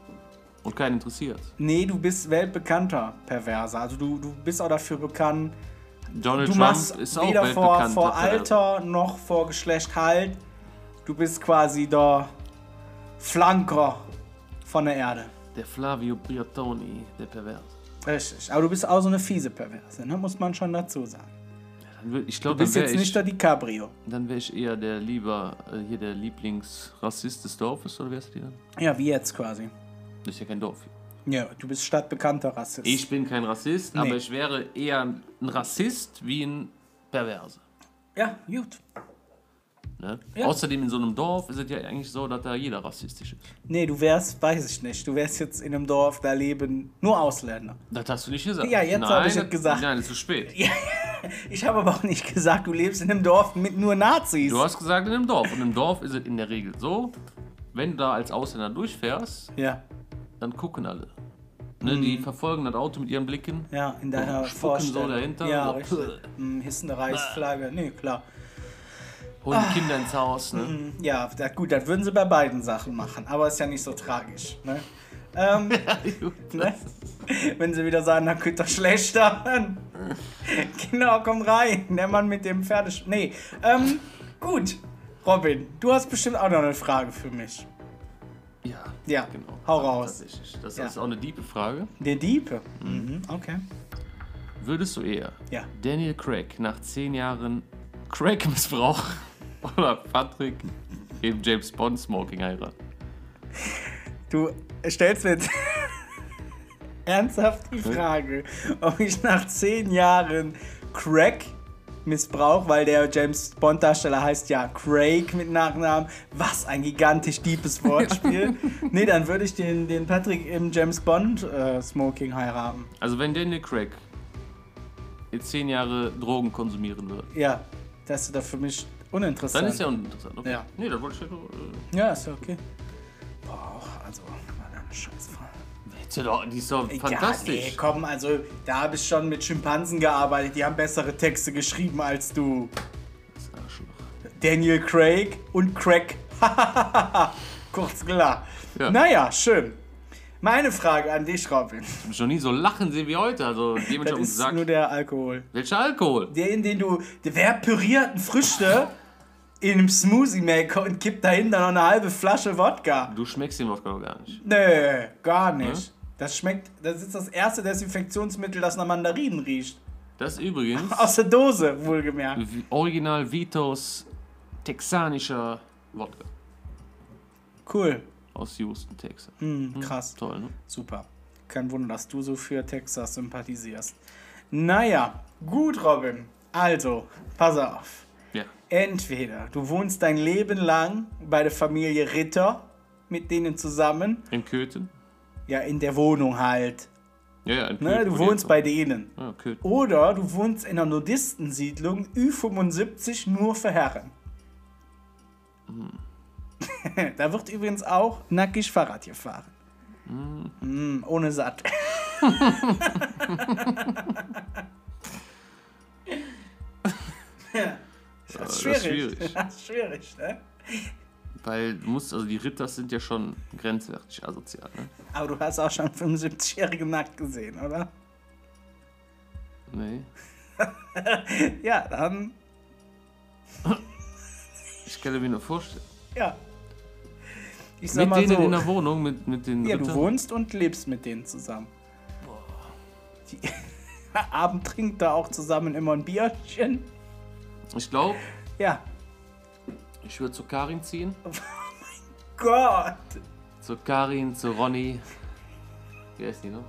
Und keinen interessiert. Nee, du bist weltbekannter Perverser. Also du, du bist auch dafür bekannt. Donald Du Trump machst ist auch weder vor, vor Alter noch vor Geschlecht halt. Du bist quasi der Flanker von der Erde. Der Flavio Briatoni, der Pervers. Richtig. Aber du bist auch so eine fiese Perverse, ne? muss man schon dazu sagen. Ich Du glaube, dann bist wäre jetzt ich, nicht der DiCaprio. dann wär ich eher der lieber, äh, hier der Lieblingsrassist des Dorfes, oder wärst du dann? Ja, wie jetzt quasi. Das ist ja kein Dorf. Ja, du bist stadtbekannter Rassist. Ich bin kein Rassist, Nee. aber ich wäre eher ein Rassist wie ein Perverser. Ja, gut. Ne? Ja. Außerdem in so einem Dorf ist es ja eigentlich so, dass da jeder rassistisch ist. Nee, du wärst, weiß ich nicht, du wärst jetzt in einem Dorf, da leben nur Ausländer. Das hast du nicht gesagt. Ja, jetzt Nein, hab ich es das- gesagt. Nein, ist zu spät. Ich habe aber auch nicht gesagt, du lebst in einem Dorf mit nur Nazis. Du hast gesagt in einem Dorf. Und im Dorf ist es in der Regel so, wenn du da als Ausländer durchfährst, ja, dann gucken alle. Ne, Die verfolgen das Auto mit ihren Blicken. ja, in deiner Oh, spucken Vorstellung. so dahinter, Ja, so, richtig. pff. Hm, Hissende Reichsflagge, nee, klar. Holen Ah. Kinder ins Haus. Ne? Hm, Ja, da, gut, das würden sie bei beiden Sachen machen, aber ist ja nicht so tragisch. Ne? Ähm, ne? Wenn sie wieder sagen, dann könnt ihr schlechter. dann- genau, komm rein. Der Mann mit dem Pferdesch... Nee, ähm, gut. Robin, du hast bestimmt auch noch eine Frage für mich. Ja, Ja, genau. hau raus. Tatsächlich. Das Ja. ist auch eine diepe Frage. Der Diepe. Mhm, okay. Würdest du eher Ja. Daniel Craig nach zehn Jahren Crack-Missbrauch oder Patrick im James Bond Smoking heiraten? Du stellst mir jetzt ernsthaft die Frage, ob ich nach zehn Jahren Crack Missbrauch, weil der James Bond Darsteller heißt ja Craig mit Nachnamen. Was ein gigantisch deepes Wortspiel. nee, dann würde ich den, den Patrick im James Bond äh, Smoking heiraten. Also wenn Daniel Craig jetzt zehn Jahre Drogen konsumieren würde, Ja, das ist doch für mich uninteressant. dann ist ja uninteressant. Okay. Ja. Nee, da wollte ich ja nur, äh, ja, ist ja okay. Boah, also, war eine Scheißfrage. Doch- Die ist doch Ja, fantastisch. nee, komm, also da habe ich schon mit Schimpansen gearbeitet, die haben bessere Texte geschrieben als du. Das Arschloch. Daniel Craig und Craig. Kurz klar. Ja. Naja, schön. Meine Frage an dich, Robin. Ich hab schon nie so lachen sehen wie heute. Also, dem Das ist gesagt. nur der Alkohol. Welcher Alkohol? Der, in den du. Der wer pürierten Früchte in einem Smoothie Maker und kippt dahinter noch eine halbe Flasche Wodka. Du schmeckst den Wodka noch gar nicht. Nö, gar nicht. Das schmeckt. Das ist das erste Desinfektionsmittel, das nach Mandarinen riecht. Das übrigens Aus der Dose, wohlgemerkt. Original Vitos texanischer Wodka Cool. aus Houston, Texas. Hm, krass. Toll, ne? Super. Kein Wunder, dass du so für Texas sympathisierst. Naja, gut, Robin. Also, pass auf. Entweder du wohnst dein Leben lang bei der Familie Ritter mit denen zusammen, In Köthen? ja, in der Wohnung halt. Ja, ja, in Köthen. Ne? Du wohnst bei denen. Ja, Köthen. Oder du wohnst in einer Nudistensiedlung Ü75 nur für Herren. da wird übrigens auch nackig Fahrrad gefahren. Mm, ohne Satt. ja. Das das ist ist schwierig. schwierig. Das ist schwierig, ne? Weil du musst, also die Ritter sind ja schon grenzwertig asozial, ne? Aber du hast auch schon 75-Jährige nackt gesehen, oder? Nee. Ja, dann, Ich kann mir nur vorstellen. ja. Ich sag Mit mal denen so. in der Wohnung, mit, mit den Ja, du Rittern? wohnst und lebst mit denen zusammen. Die, Abend trinkt da auch zusammen immer ein Bierchen. Ich glaube, Ja. ich würde zu Karin ziehen. Gott. Zu Karin, zu Ronny. Wer ist die noch?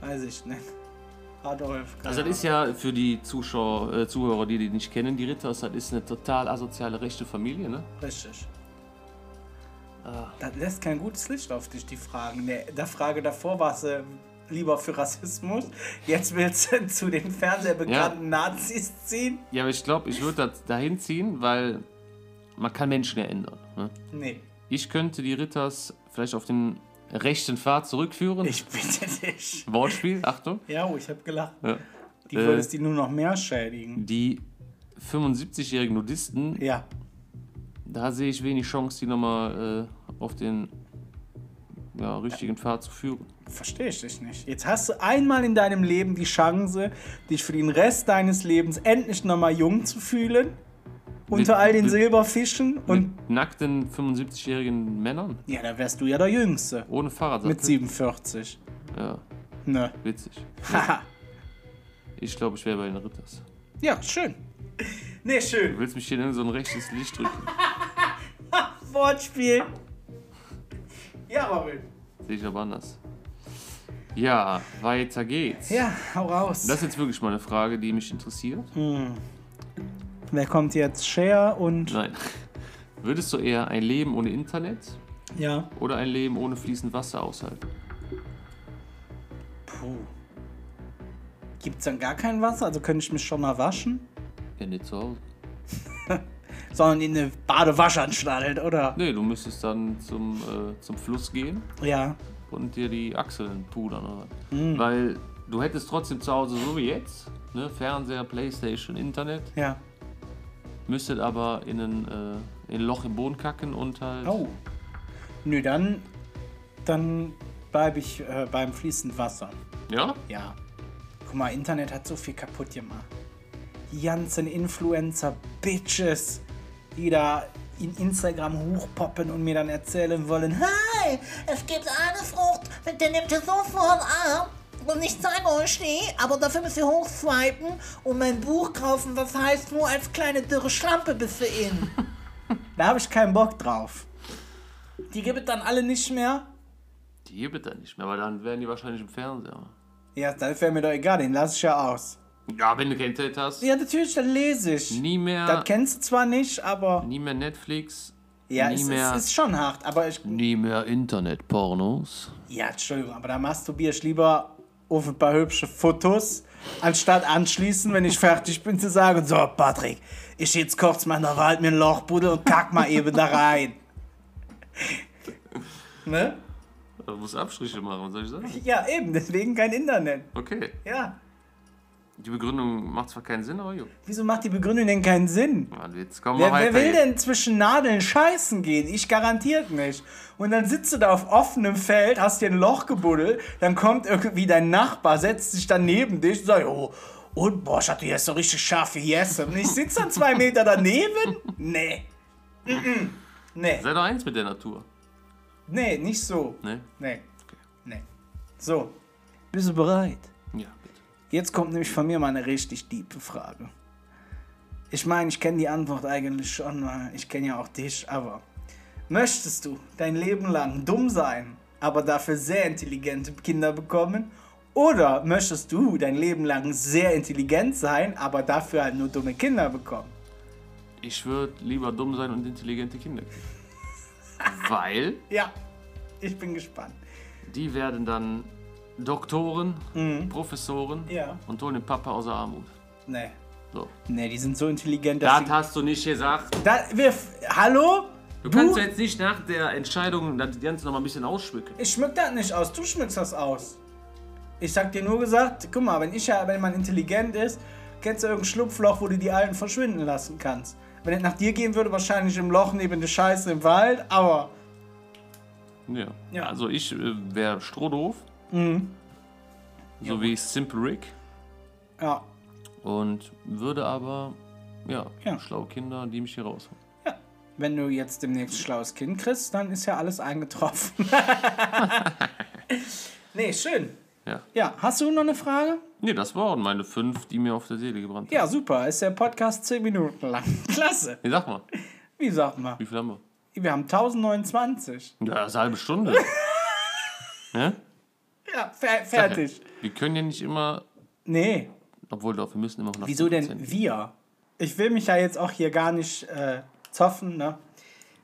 Weiß ich nicht. Adolf. Also das ist ja für die Zuschauer, äh, Zuhörer, die die nicht kennen, die Ritters, das ist eine total asoziale rechte Familie, ne? Richtig. Das lässt kein gutes Licht auf dich, die Fragen. Der, der Frage davor war sie lieber für Rassismus. Jetzt willst du zu den fernsehbekannten Nazis ziehen? Ja, aber ich glaube, ich würde das dahin ziehen, weil man kann Menschen ja ändern. Ne? Nee. Ich könnte die Ritters vielleicht auf den rechten Pfad zurückführen. Ich bitte dich. Wortspiel, Achtung. Ja, oh, ich habe gelacht. Ja. Die Äh. würdest die nur noch mehr schädigen. Die 75-jährigen Nudisten, Ja. da sehe ich wenig Chance, die nochmal äh, auf den ja, richtigen Pfad zu führen. Verstehe ich dich nicht. Jetzt hast du einmal in deinem Leben die Chance, dich für den Rest deines Lebens endlich nochmal jung zu fühlen. Unter all den mit- Silberfischen. Und Mit nackten 75-jährigen Männern ja, da wärst du ja der Jüngste. ohne Fahrrad. Mit 47. Ja, Ne. witzig. Haha. Ich glaube, ich wäre bei den Ritters. ja, schön. Nee, schön. Du willst mich hier in so ein rechtes Licht drücken. Wortspiel. Ja, Robin. Sehe ich aber anders. Ja, weiter geht's. Ja, hau raus. Das ist jetzt wirklich mal eine Frage, die mich interessiert. Wer kommt jetzt? Cher und. Nein. Würdest du eher ein Leben ohne Internet Ja. oder ein Leben ohne fließend Wasser aushalten? Puh. Gibt's dann gar kein Wasser? Also könnte ich mich schon mal waschen? Ja, nicht zu Hause. Sondern in eine Badewaschanstalt, oder? Nee, du müsstest dann zum, äh, zum Fluss gehen Ja. und dir die Achseln pudern. Oder? Mhm. Weil du hättest trotzdem zu Hause, so wie jetzt, ne, Fernseher, Playstation, Internet, Ja. müsstet aber in ein, äh, in ein Loch im Boden kacken und halt. Oh. Nö, dann. Dann bleibe ich äh, beim fließend Wasser. Ja? Ja. Guck mal, Internet hat so viel kaputt gemacht. Die ganzen Influencer-Bitches, die da in Instagram hochpoppen und mir dann erzählen wollen, Hi, es gibt eine Frucht, mit der nehmt ihr sofort ab. Und ich zeige euch die, aber dafür müsst ihr hochswipen und mein Buch kaufen, was heißt, nur als kleine dürre Schlampe bist du in. da habe ich keinen Bock drauf. Die gibt es dann alle nicht mehr. Die gibt es dann nicht mehr, weil dann wären die wahrscheinlich im Fernseher. Ja, das wäre mir doch egal, den lasse ich ja aus. Ja, wenn du kein Internet hast, Ja, natürlich, dann lese ich. nie mehr, Das kennst du zwar nicht, aber nie mehr Netflix, ja, nie es, mehr, es ist schon hart. Aber ich, nie mehr Internet-Pornos. ja, Entschuldigung, aber da masturbiere ich lieber auf ein paar hübsche Fotos, anstatt anschließend, wenn ich fertig bin, zu sagen, so, Patrick, ich jetzt kurz mal in der Wald mir ein Loch buddeln und kack mal eben da rein. ne? Du musst Abstriche machen, was soll ich sagen? Ja, eben, deswegen kein Internet. Okay. Ja. Die Begründung macht zwar keinen Sinn, aber jo. Wieso macht die Begründung denn keinen Sinn? Mann, jetzt kommen Wer, wir wer weiter. will hier. denn zwischen Nadeln scheißen gehen? Ich garantiert nicht. Und dann sitzt du da auf offenem Feld, hast dir ein Loch gebuddelt, dann kommt irgendwie dein Nachbar, setzt sich dann neben dich und sagt, oh, und boah, ich hatte jetzt so richtig scharfe Jesse. Und ich sitze dann zwei Meter daneben? Nee. Nee, Sei doch eins mit der Natur. nee, nicht so. Ne? Nee. Nee. So. Bist du bereit? Jetzt kommt nämlich von mir mal eine richtig tiefe Frage. Ich meine, ich kenne die Antwort eigentlich schon, weil ich kenne ja auch dich, aber möchtest du dein Leben lang dumm sein, aber dafür sehr intelligente Kinder bekommen? Oder möchtest du dein Leben lang sehr intelligent sein, aber dafür halt nur dumme Kinder bekommen? Ich würde lieber dumm sein und intelligente Kinder kriegen. Weil Ja, ich bin gespannt. die werden dann Doktoren, Professoren Mhm. Ja. und holen den Papa aus der Armut. Nee. So. Nee, die sind so intelligent, dass Das sie... hast du nicht gesagt. Da, wir, hallo? Du kannst jetzt nicht nach der Entscheidung das Ganze noch mal ein bisschen ausschmücken. Ich schmück das nicht aus, du schmückst das aus. Ich sag dir nur gesagt, guck mal, wenn ich ja, wenn man intelligent ist, kennst du irgendein Schlupfloch, wo du die Alten verschwinden lassen kannst. Wenn es nach dir gehen würde, wahrscheinlich im Loch neben der Scheiße im Wald, aber Ja. Ja. Also ich äh, wäre strohdoof. So wie Simple Rick. ja, Und würde aber, ja, Ja. schlaue Kinder, die mich hier rausholen. wenn du jetzt demnächst schlaues Kind kriegst, dann ist ja alles eingetroffen. nee, schön. Ja. Ja, hast du noch eine Frage? Nee, das waren meine fünf, die mir auf der Seele gebrannt haben. Ja, super. Ist der Podcast 10 Minuten lang. Klasse. Nee, sag mal, Wie sagt man? wie viel haben wir? Wir haben 1029. Ja, das ist eine halbe Stunde. ja? Ja, fer fertig. Wir können ja nicht immer, Nee, obwohl doch, wir müssen immer 100 Wieso denn wir? Ich will mich ja jetzt auch hier gar nicht äh, zoffen, ne?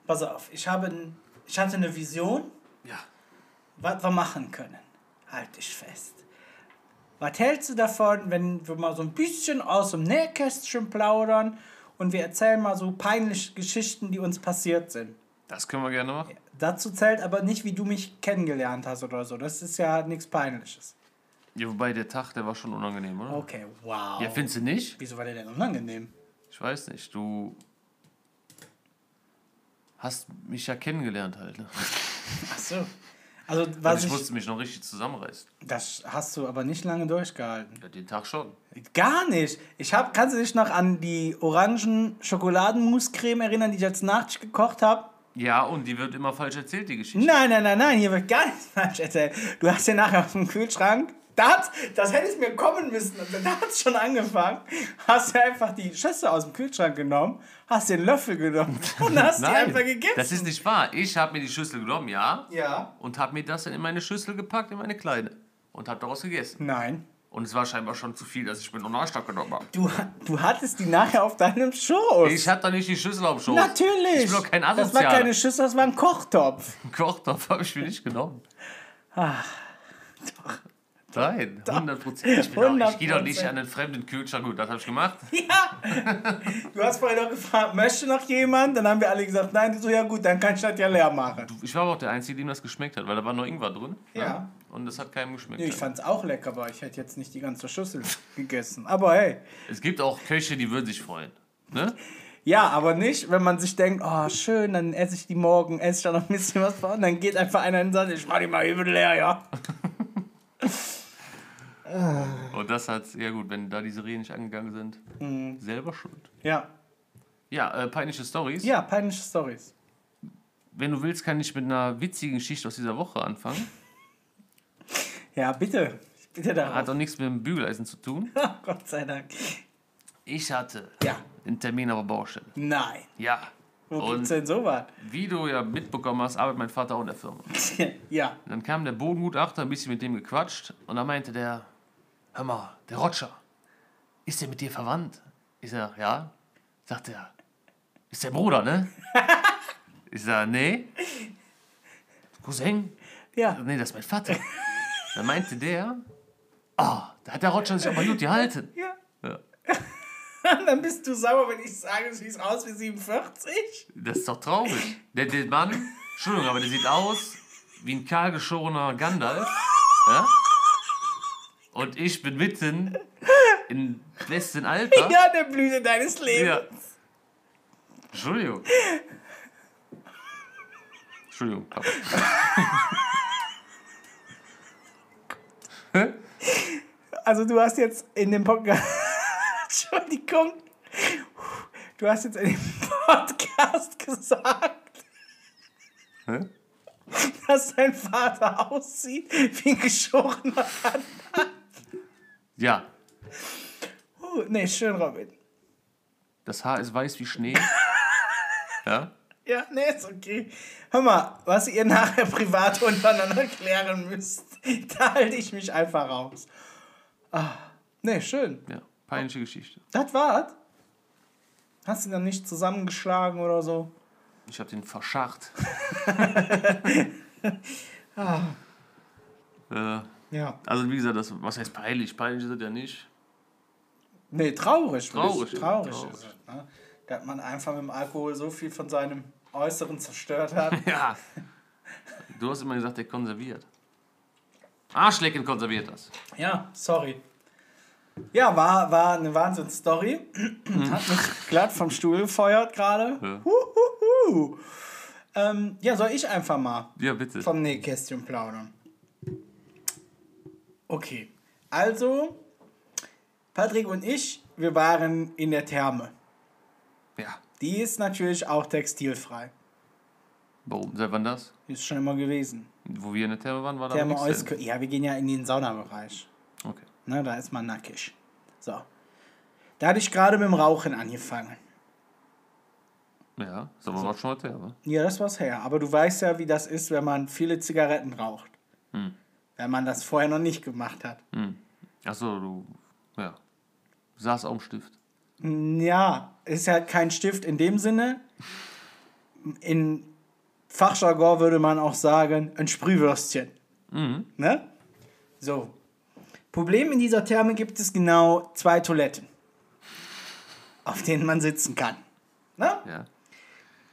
Pass auf, ich, habe ich hatte eine Vision, Ja. was wir machen können. Halt dich fest. Was hältst du davon, wenn wir mal so ein bisschen aus dem Nähkästchen plaudern und wir erzählen mal so peinliche Geschichten, die uns passiert sind. Das können wir gerne machen. Dazu zählt aber nicht, wie du mich kennengelernt hast oder so. Das ist ja nichts Peinliches. Ja, wobei der Tag, der war schon unangenehm, oder? Okay, wow. Ja, findest du nicht? Wieso war der denn unangenehm? Ich weiß nicht. Du hast mich ja kennengelernt halt. Ne? Ach so. Also, was ich ich, musste mich noch richtig zusammenreißen. das hast du aber nicht lange durchgehalten. Ja, den Tag schon. Gar nicht. Ich hab, kannst du dich noch an die orangen Schokoladenmuscreme erinnern, die ich als Nachtisch gekocht habe? Ja, und die wird immer falsch erzählt, die Geschichte. Nein, nein, nein, nein, hier wird gar nichts falsch erzählt. Du hast ja nachher aus dem Kühlschrank, da hat, das hätte es mir kommen müssen, also da hat es schon angefangen, hast du einfach die Schüssel aus dem Kühlschrank genommen, hast den Löffel genommen und hast die einfach gegessen. das ist nicht wahr. Ich habe mir die Schüssel genommen, ja, Ja. und habe mir das dann in meine Schüssel gepackt, in meine kleine. Und habe daraus gegessen. Nein. Und es war scheinbar schon zu viel, dass ich mir noch Nachstock genommen habe. Du, du hattest die nachher auf deinem Schoß. Ich hatte doch nicht die Schüssel auf dem Schoß. Natürlich. Ich bin doch kein Das war keine Schüssel, das war ein Kochtopf. Kochtopf habe ich mir nicht genommen. Ah, Nein, 100 Prozent. Ich, bin doch- ich gehe doch nicht 100%. an einen fremden Kühlschrank. Gut, das habe ich gemacht. Ja. Du hast vorhin noch gefragt, möchte noch jemand? Dann haben wir alle gesagt, nein. Du so, ja gut, dann kann ich das ja leer machen. Ich war aber auch der Einzige, dem das geschmeckt hat, weil da war noch Ingwer drin. ne? Ja. Und das hat keinem geschmeckt. Nee, ich fand's auch lecker, aber ich hätte jetzt nicht die ganze Schüssel gegessen. Aber hey. es gibt auch Köche, die würden sich freuen. Ne? Ja, aber nicht, wenn man sich denkt, oh schön, dann esse ich die morgen, esse ich da noch ein bisschen was vor und dann geht einfach einer in den Sand, ich mach die mal eben leer, ja. Und das hat, ja gut, wenn da diese Rehe nicht angegangen sind, selber schuld. Ja. Ja, äh, peinliche Stories. Ja, peinliche Stories. Wenn du willst, kann ich mit einer witzigen Geschichte aus dieser Woche anfangen. Ja, bitte. Ich bitte Hat darum. auch nichts mit dem Bügeleisen zu tun. Gott sei Dank. Ich hatte Ja. einen Termin auf der Baustelle. Nein. Ja. Wo Und gibt's denn sowas? wie du ja mitbekommen hast, arbeitet mein Vater auch in der Firma. ja. Und dann kam der Bodengutachter, ein bisschen mit dem gequatscht und dann meinte der, hör mal, der Roger, ist der mit dir verwandt? Ich sag, ja. Sagt er, ist der Bruder, ne? ich sag, nee. Cousin? Ja. Nee, das ist mein Vater. Dann meinte der, oh, da hat der Roger sich aber gut gehalten. Ja. Ja. dann bist du sauer, wenn ich sage, du siehst aus wie 47? Das ist doch traurig. Der, der Mann, Entschuldigung, aber der sieht aus wie ein kahlgeschorener Gandalf. Ja? Und ich bin mitten im besten Alter. Ja, der Blüte deines Lebens. Ja. Entschuldigung. Entschuldigung, Papa. Also du hast jetzt in dem Podcast... Entschuldigung. Du hast jetzt in dem Podcast gesagt, Hä? dass dein Vater aussieht wie ein geschorener Mann. Ja, Uh, nee, schön, Robin. das Haar ist weiß wie Schnee. Ja? Ja, nee, ist okay. Hör mal, was ihr nachher privat untereinander klären müsst, da halte ich mich einfach raus. Ah, nee, schön. Ja, peinliche Geschichte. Das war's? Hast du ihn dann nicht zusammengeschlagen oder so? Ich hab den verscharrt. äh, Ja. also wie gesagt, das, was heißt peinlich? Peinlich ist es ja nicht. Nee, traurig. Traurig, Traurig, traurig, traurig. ist es. Ne? Dass man einfach mit dem Alkohol so viel von seinem Äußeren zerstört hat. Ja. Du hast immer gesagt, der konserviert. Arschlecken konserviert das. ja, sorry. Ja, war, war eine Wahnsinnsstory. Hat mich glatt vom Stuhl gefeuert gerade. Ja. Huhuhu. Ähm, ja, soll ich einfach mal Ja, bitte. vom Nähkästchen plaudern? Okay, also Patrick und ich, wir waren in der Therme. Ja. Die ist natürlich auch textilfrei. Warum? Seit wann das? Ist schon immer gewesen. Wo wir in der Therme waren, war da Therme nichts drin. Euskirchen. Ja, wir gehen ja in den Saunabereich. Okay. Ne, da ist man nackig. So. Da hatte ich gerade mit dem Rauchen angefangen. Ja, aber war schon mal Therme. Ja, das war's her. Aber du weißt ja, wie das ist, wenn man viele Zigaretten raucht. Wenn man das vorher noch nicht gemacht hat. Achso, du. Ja. Saß auf dem Stift. Ja, ist ja kein Stift in dem Sinne. In Fachjargon würde man auch sagen, ein Sprühwürstchen. Ne? So. Problem in dieser Therme gibt es genau zwei Toiletten. auf denen man sitzen kann. Ne? Ja.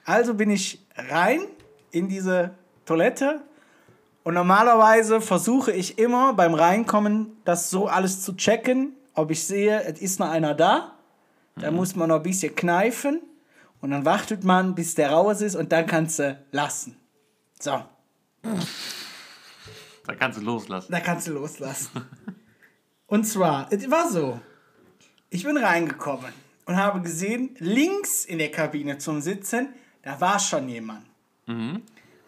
Also bin ich rein in diese Toilette und normalerweise versuche ich immer beim Reinkommen das so alles zu checken, ob ich sehe, es ist noch einer da. Da muss man noch ein bisschen kneifen und dann wartet man, bis der raus ist und dann kannst du lassen. So, Da kannst du loslassen. da kannst du loslassen. Und zwar, es war so, ich bin reingekommen und habe gesehen, links in der Kabine zum Sitzen, da war schon jemand.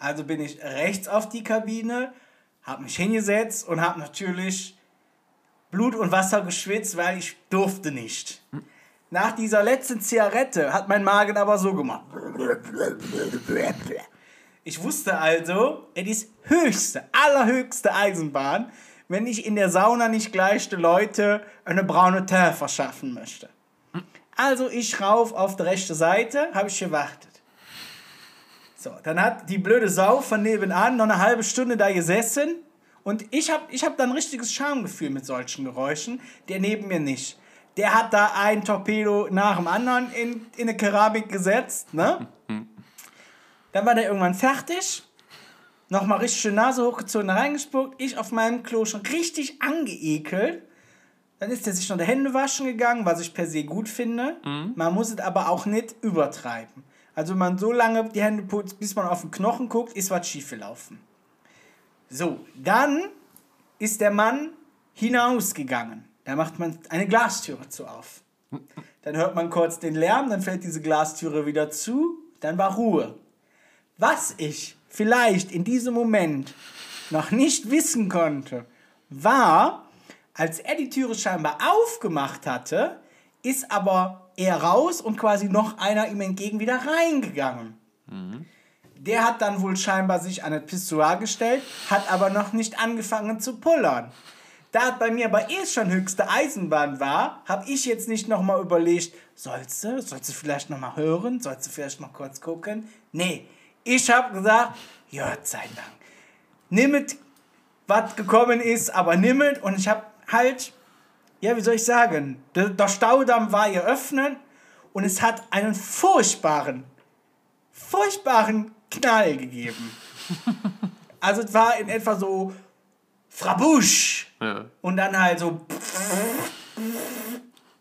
Also bin ich rechts auf die Kabine, habe mich hingesetzt und habe natürlich Blut und Wasser geschwitzt, weil ich durfte nicht. Nach dieser letzten Zigarette hat mein Magen aber so gemacht. Ich wusste also, es ist höchste, allerhöchste Eisenbahn, wenn ich in der Sauna nicht gleich den Leute eine braune Tee verschaffen möchte. Also ich rauf auf die rechte Seite, habe ich gewartet. So, dann hat die blöde Sau von nebenan noch eine halbe Stunde da gesessen und ich habe ich hab dann ein richtiges Schamgefühl mit solchen Geräuschen, der neben mir nicht. Der hat da ein Torpedo nach dem anderen in, in eine Keramik gesetzt, ne? Dann war der irgendwann fertig. Nochmal richtig schön Nase hochgezogen, reingespuckt. Ich auf meinem Klo schon richtig angeekelt. Dann ist er sich noch die Hände waschen gegangen, was ich per se gut finde. Man muss es aber auch nicht übertreiben. Also wenn man so lange die Hände putzt, bis man auf den Knochen guckt, ist was schiefgelaufen. So, dann ist der Mann hinausgegangen. Da macht man eine Glastüre zu auf. Dann hört man kurz den Lärm, dann fällt diese Glastüre wieder zu, dann war Ruhe. Was ich vielleicht in diesem Moment noch nicht wissen konnte, war, als er die Türe scheinbar aufgemacht hatte, ist aber er raus und quasi noch einer ihm entgegen wieder reingegangen. Der hat dann wohl scheinbar sich an das Pissoir gestellt, hat aber noch nicht angefangen zu pullern. Da es bei mir aber eh schon höchste Eisenbahn war, habe ich jetzt nicht nochmal überlegt, sollst du, sollst du vielleicht nochmal hören, sollst du vielleicht mal kurz gucken? Nee, ich habe gesagt, ja, sei Dank. Nimm es, was gekommen ist, aber nimm es und ich habe halt, ja, wie soll ich sagen, der, der Staudamm war geöffnet und es hat einen furchtbaren, furchtbaren Knall gegeben. Also es war in etwa so Frabusch Ja. und dann halt so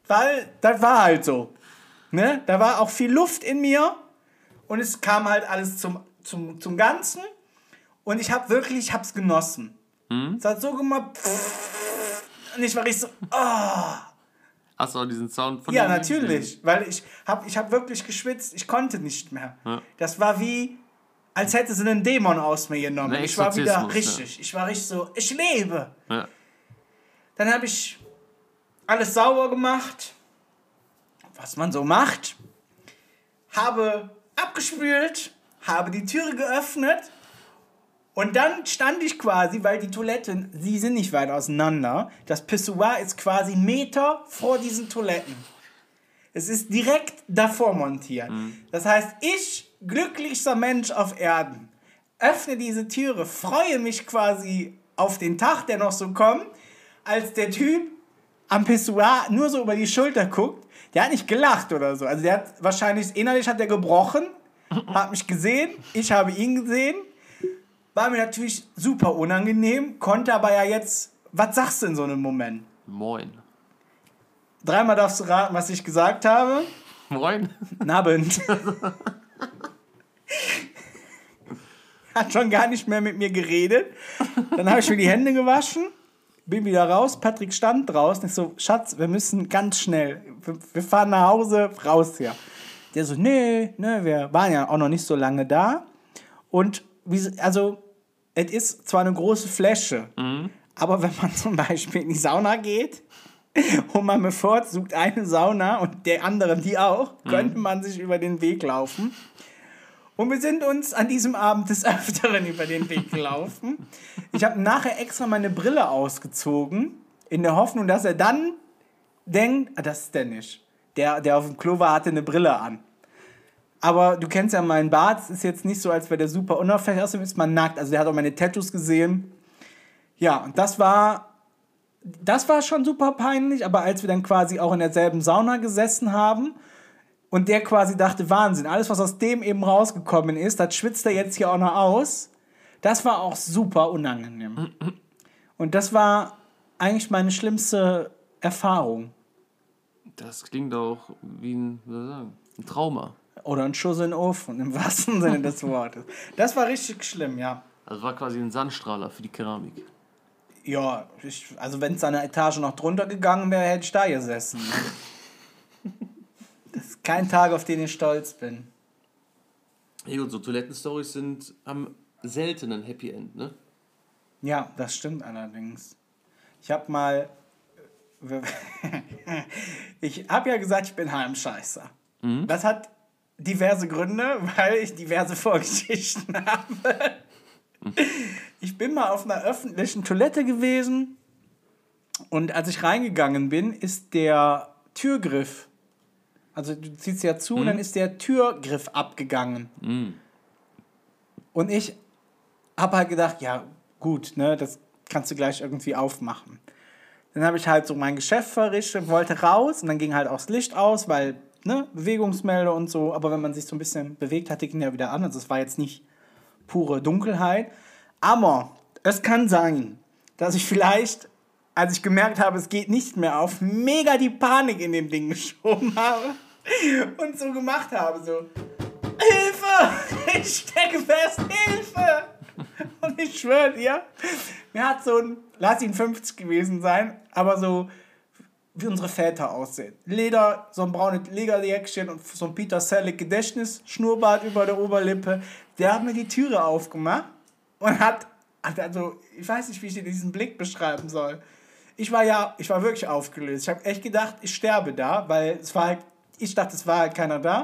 weil das war halt so. Ne? Da war auch viel Luft in mir und es kam halt alles zum, zum, zum Ganzen und ich habe wirklich, ich hab's genossen. Es hat so gemacht und ich war richtig so, oh. Hast du auch diesen Sound von Ja, natürlich, weil ich habe ich hab wirklich geschwitzt, ich konnte nicht mehr. Ja. Das war wie, als hätte sie einen Dämon aus mir genommen. Ein Ich war wieder richtig, ich war richtig so, ich lebe. Ja. Dann habe ich alles sauber gemacht, was man so macht. Habe abgespült, habe die Türe geöffnet und dann stand ich quasi, weil die Toiletten, sie sind nicht weit auseinander. Das Pissoir ist quasi Meter vor diesen Toiletten. Es ist direkt davor montiert. Das heißt, ich, glücklichster Mensch auf Erden, öffne diese Türe, freue mich quasi auf den Tag, der noch so kommt, als der Typ am Pissoir nur so über die Schulter guckt. Der hat nicht gelacht oder so. Also der hat wahrscheinlich, innerlich hat er gebrochen, hat mich gesehen, ich habe ihn gesehen. War mir natürlich super unangenehm, konnte aber ja jetzt, was sagst du in so einem Moment? Moin. Dreimal darfst du raten, was ich gesagt habe. Moin. Guten Abend. Hat schon gar nicht mehr mit mir geredet. Dann habe ich mir die Hände gewaschen, bin wieder raus. Patrick stand draußen. Ich so, Schatz, wir müssen ganz schnell. Wir, wir fahren nach Hause, raus hier. Der so, nee, nee, wir waren ja auch noch nicht so lange da. Und wie, also, es ist zwar eine große Fläche, aber wenn man zum Beispiel in die Sauna geht und man bevorzugt eine Sauna und der andere die auch, könnte man sich über den Weg laufen. Und wir sind uns an diesem Abend des Öfteren über den Weg gelaufen. Ich habe nachher extra meine Brille ausgezogen, in der Hoffnung, dass er dann denkt, ah, das ist der nicht. Der, der auf dem Klo war, hatte eine Brille an. Aber du kennst ja meinen Bart, es ist jetzt nicht so, als wäre der super unauffällig, außerdem ist man nackt. Also der hat auch meine Tattoos gesehen. Ja, und das war, das war schon super peinlich, aber als wir dann quasi auch in derselben Sauna gesessen haben Und der quasi dachte, Wahnsinn, alles, was aus dem eben rausgekommen ist, das schwitzt er jetzt hier auch noch aus. Das war auch super unangenehm. Und das war eigentlich meine schlimmste Erfahrung. Das klingt auch wie ein, wie soll ich sagen, ein Trauma. Oder ein Schuss in den Ofen, im wahrsten Sinne des Wortes. Das war richtig schlimm, ja. Also war quasi ein Sandstrahler für die Keramik. Ja, ich, also wenn es an der Etage noch drunter gegangen wäre, hätte ich da gesessen. Das ist kein Tag, auf den ich stolz bin. Ja gut, so Toilettenstories sind, haben selten ein Happy End, ne? Ja, das stimmt allerdings. Ich habe mal. Ich habe ja gesagt, ich bin Heimscheißer. Das hat diverse Gründe, weil ich diverse Vorgeschichten habe. Ich bin mal auf einer öffentlichen Toilette gewesen und als ich reingegangen bin, ist der Türgriff, also du ziehst ja zu und dann ist der Türgriff abgegangen. Und ich habe halt gedacht, ja gut, ne, das kannst du gleich irgendwie aufmachen. Dann habe ich halt so mein Geschäft verrichtet, wollte raus und dann ging halt auch das Licht aus, weil, ne, Bewegungsmelder und so. Aber wenn man sich so ein bisschen bewegt hat, die ging ja wieder an. Also es war jetzt nicht pure Dunkelheit. Aber es kann sein, dass ich vielleicht, als ich gemerkt habe, es geht nicht mehr auf, mega die Panik in dem Ding geschoben habe und so gemacht habe, so, Hilfe! Ich stecke fest, Hilfe! Und ich schwöre dir, mir hat so ein, lass ihn 50 gewesen sein, aber so wie unsere Väter aussehen. Leder, so ein braunes Lederjäckchen und so ein Peter Selleck Gedächtnisschnurrbart über der Oberlippe. Der hat mir die Türe aufgemacht und hat, also, ich weiß nicht, wie ich dir diesen Blick beschreiben soll. Ich war ja, ich war wirklich aufgelöst. Ich habe echt gedacht, ich sterbe da, weil es war halt, ich dachte, es war halt keiner da.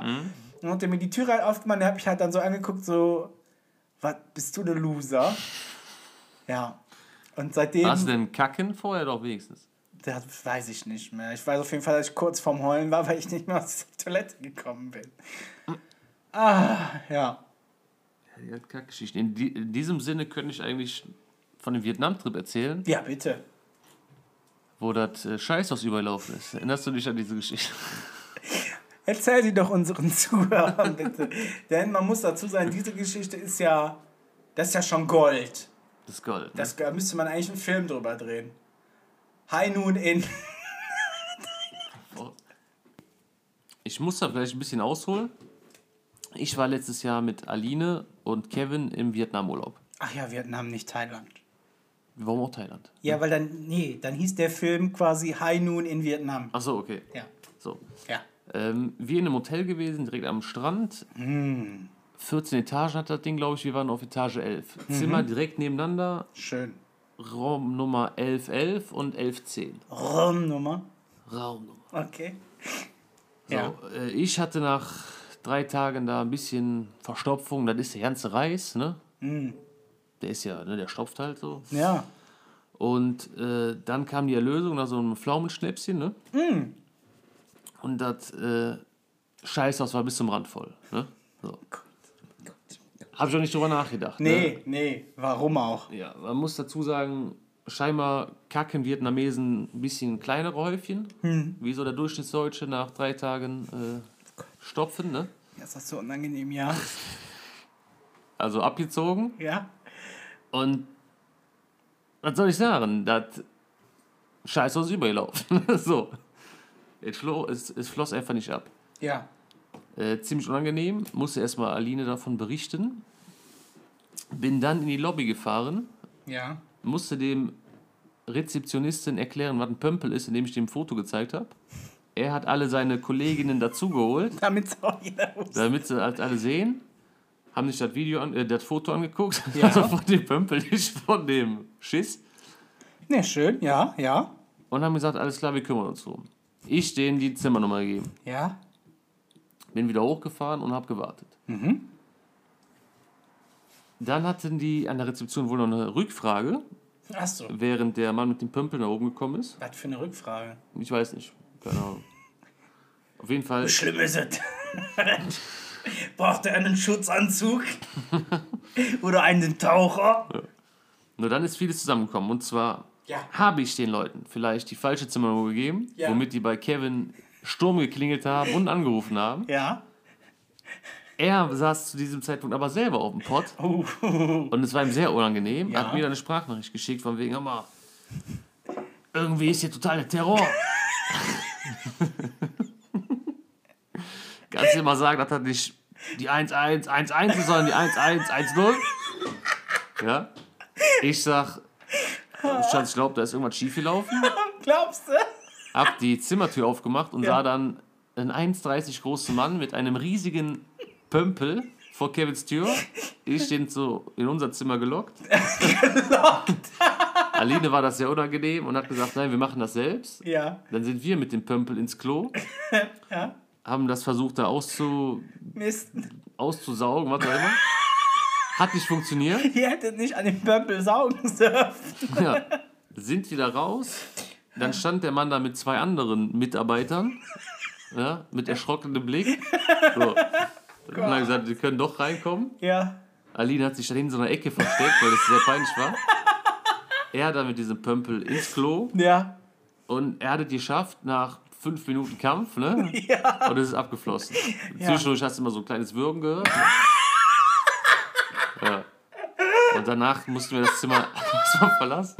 Und hat er mir die Türe halt aufgemacht, der hat mich halt dann so angeguckt, so, was, bist du eine Loser? Ja. Und seitdem. Hast du denn Kacken vorher doch wenigstens? Das weiß ich nicht mehr. Ich weiß auf jeden Fall, dass ich kurz vorm Heulen war, weil ich nicht mehr aus der Toilette gekommen bin. Ah, ja. Ja, die hat Kackgeschichte. In, die, in diesem Sinne könnte ich eigentlich von dem Vietnam-Trip erzählen, Ja, bitte. wo das äh, Scheißhaus überlaufen ist. Erinnerst du dich an diese Geschichte? Erzähl sie doch unseren Zuhörern, bitte. Denn man muss dazu sagen, diese Geschichte ist ja, das ist ja schon Gold. Das ist Gold. Ne? Das, da müsste man eigentlich einen Film drüber drehen. High Noon in. Ich muss da vielleicht ein bisschen ausholen. Ich war letztes Jahr mit Aline und Kevin im Vietnamurlaub. Ach ja, Vietnam, nicht Thailand. Warum auch Thailand? Ja, weil dann, nee, dann hieß der Film quasi High Noon in Vietnam. Achso, okay. Ja, So. ja. Ähm, wir in einem Hotel gewesen, direkt am Strand. 14 Etagen hat das Ding, glaube ich. Wir waren auf Etage 11. Zimmer direkt nebeneinander. Schön. Raum Nummer 1111 und 1110. Rumnummer. Raumnummer. Okay. So, Ja. äh, ich hatte nach drei Tagen da ein bisschen Verstopfung. Das ist der ganze Reis, ne? Der ist ja, ne, der stopft halt so. Ja. Und äh, dann kam die Erlösung nach so einem Pflaumenschnäpschen, ne? Mm. Und das äh, Scheißhaus war bis zum Rand voll, ne? So. Hab ich auch nicht drüber nachgedacht. Ne? Nee, nee, warum auch? Ja, man muss dazu sagen, scheinbar kacken Vietnamesen ein bisschen kleinere Häufchen. Wie so der Durchschnittsdeutsche nach drei Tagen äh, stopfen, ne? Ja, ist das so unangenehm, ja. Also abgezogen. Ja. Und was soll ich sagen? Das Scheißhaus ist übergelaufen. so. Es, es, es floss einfach nicht ab. Ja. Äh, ziemlich unangenehm. Musste erstmal Aline davon berichten. Bin dann in die Lobby gefahren. Ja. Musste dem Rezeptionisten erklären, was ein Pömpel ist, indem ich dem ein Foto gezeigt habe. Er hat alle seine Kolleginnen dazugeholt, Damit es auch jeder wusste. damit sie halt alle sehen. Haben sich das Video an, äh, das Foto angeguckt. Ja. Also von dem Pömpel, nicht von dem Schiss. Ne, schön, ja, ja. Und haben gesagt, alles klar, wir kümmern uns drum. Ich denen die Zimmernummer gegeben. Ja. Bin wieder hochgefahren und habe gewartet. Dann hatten die an der Rezeption wohl noch eine Rückfrage, Achso. während der Mann mit dem Pömpel nach oben gekommen ist. Was für eine Rückfrage. Ich weiß nicht. Keine Ahnung. Auf jeden Fall. Schlimm ist es. Braucht er einen Schutzanzug? Oder einen Taucher? Nur dann ist vieles zusammengekommen. Und zwar Ja. habe ich den Leuten vielleicht die falsche Zimmernummer gegeben, Ja. womit die bei Kevin Sturm geklingelt haben und angerufen haben. Ja. Er saß zu diesem Zeitpunkt aber selber auf dem Pott Oh. und es war ihm sehr unangenehm. Ja. Hat mir dann eine Sprachnachricht geschickt von wegen, mal, irgendwie ist hier total der Terror. Kannst du mal sagen, dass das nicht die 1-1, 1-1 ist, sondern die 1-1, 1-0? Ja. Ich sag, Schatz, ich glaube, da ist irgendwas schiefgelaufen. Glaubst du? Hab die Zimmertür aufgemacht und Ja. sah dann einen 1,30 großen Mann mit einem riesigen Pömpel vor Kevins Tür. Ich den so in unser Zimmer gelockt. Aline war das sehr unangenehm und hat gesagt, nein, wir machen das selbst. Ja. Dann sind wir mit dem Pömpel ins Klo. Ja. Haben das versucht, da auszu, Mist. auszusaugen, was auch immer. Hat nicht funktioniert. Ihr hättet nicht an dem Pömpel saugen dürfen. Ja. Sind wieder raus. Dann stand der Mann da mit zwei anderen Mitarbeitern. Ja, mit erschrockenem Blick. So. Hat er gesagt, die können doch reinkommen. Ja. Aline hat sich dann in so einer Ecke versteckt, weil das sehr peinlich war. Er dann mit diesem Pömpel ins Klo Ja. und er hat es geschafft nach fünf Minuten Kampf, ne? Ja. Und es ist abgeflossen. Zwischendurch hast du immer so ein kleines Würgen gehört. Ne? Ja. Und danach mussten wir das Zimmer verlassen.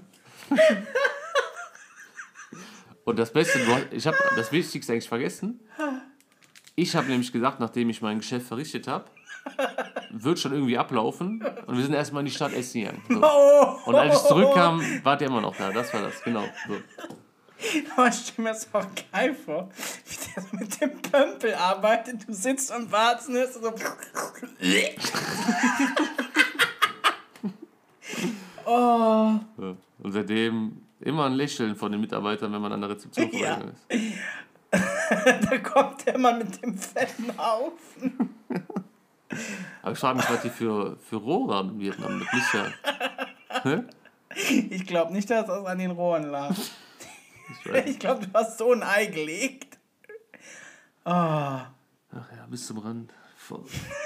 Und das Beste, ich habe das Wichtigste eigentlich vergessen. Ich habe nämlich gesagt, nachdem ich mein Geschäft verrichtet habe, wird schon irgendwie ablaufen. Und wir sind erstmal in die Stadt essen gegangen. So. Und als ich zurückkam, war der immer noch da. Das war das, genau. So. Aber ich stelle mir das auch geil vor, wie der so mit dem Pömpel arbeitet. Du sitzt und wartest und hörst so. oh. Und seitdem immer ein Lächeln von den Mitarbeitern, wenn man an der Rezeption vorbeigegangen ist. Da kommt der Mann mit dem fetten Haufen. Aber ich frage mich, was die für, für Rohre haben in Vietnam. Das muss ja. Ich glaube nicht, dass das an den Rohren lag. Ich glaube, du hast so ein Ei gelegt. Oh. Ach ja, bis zum Rand. Voll.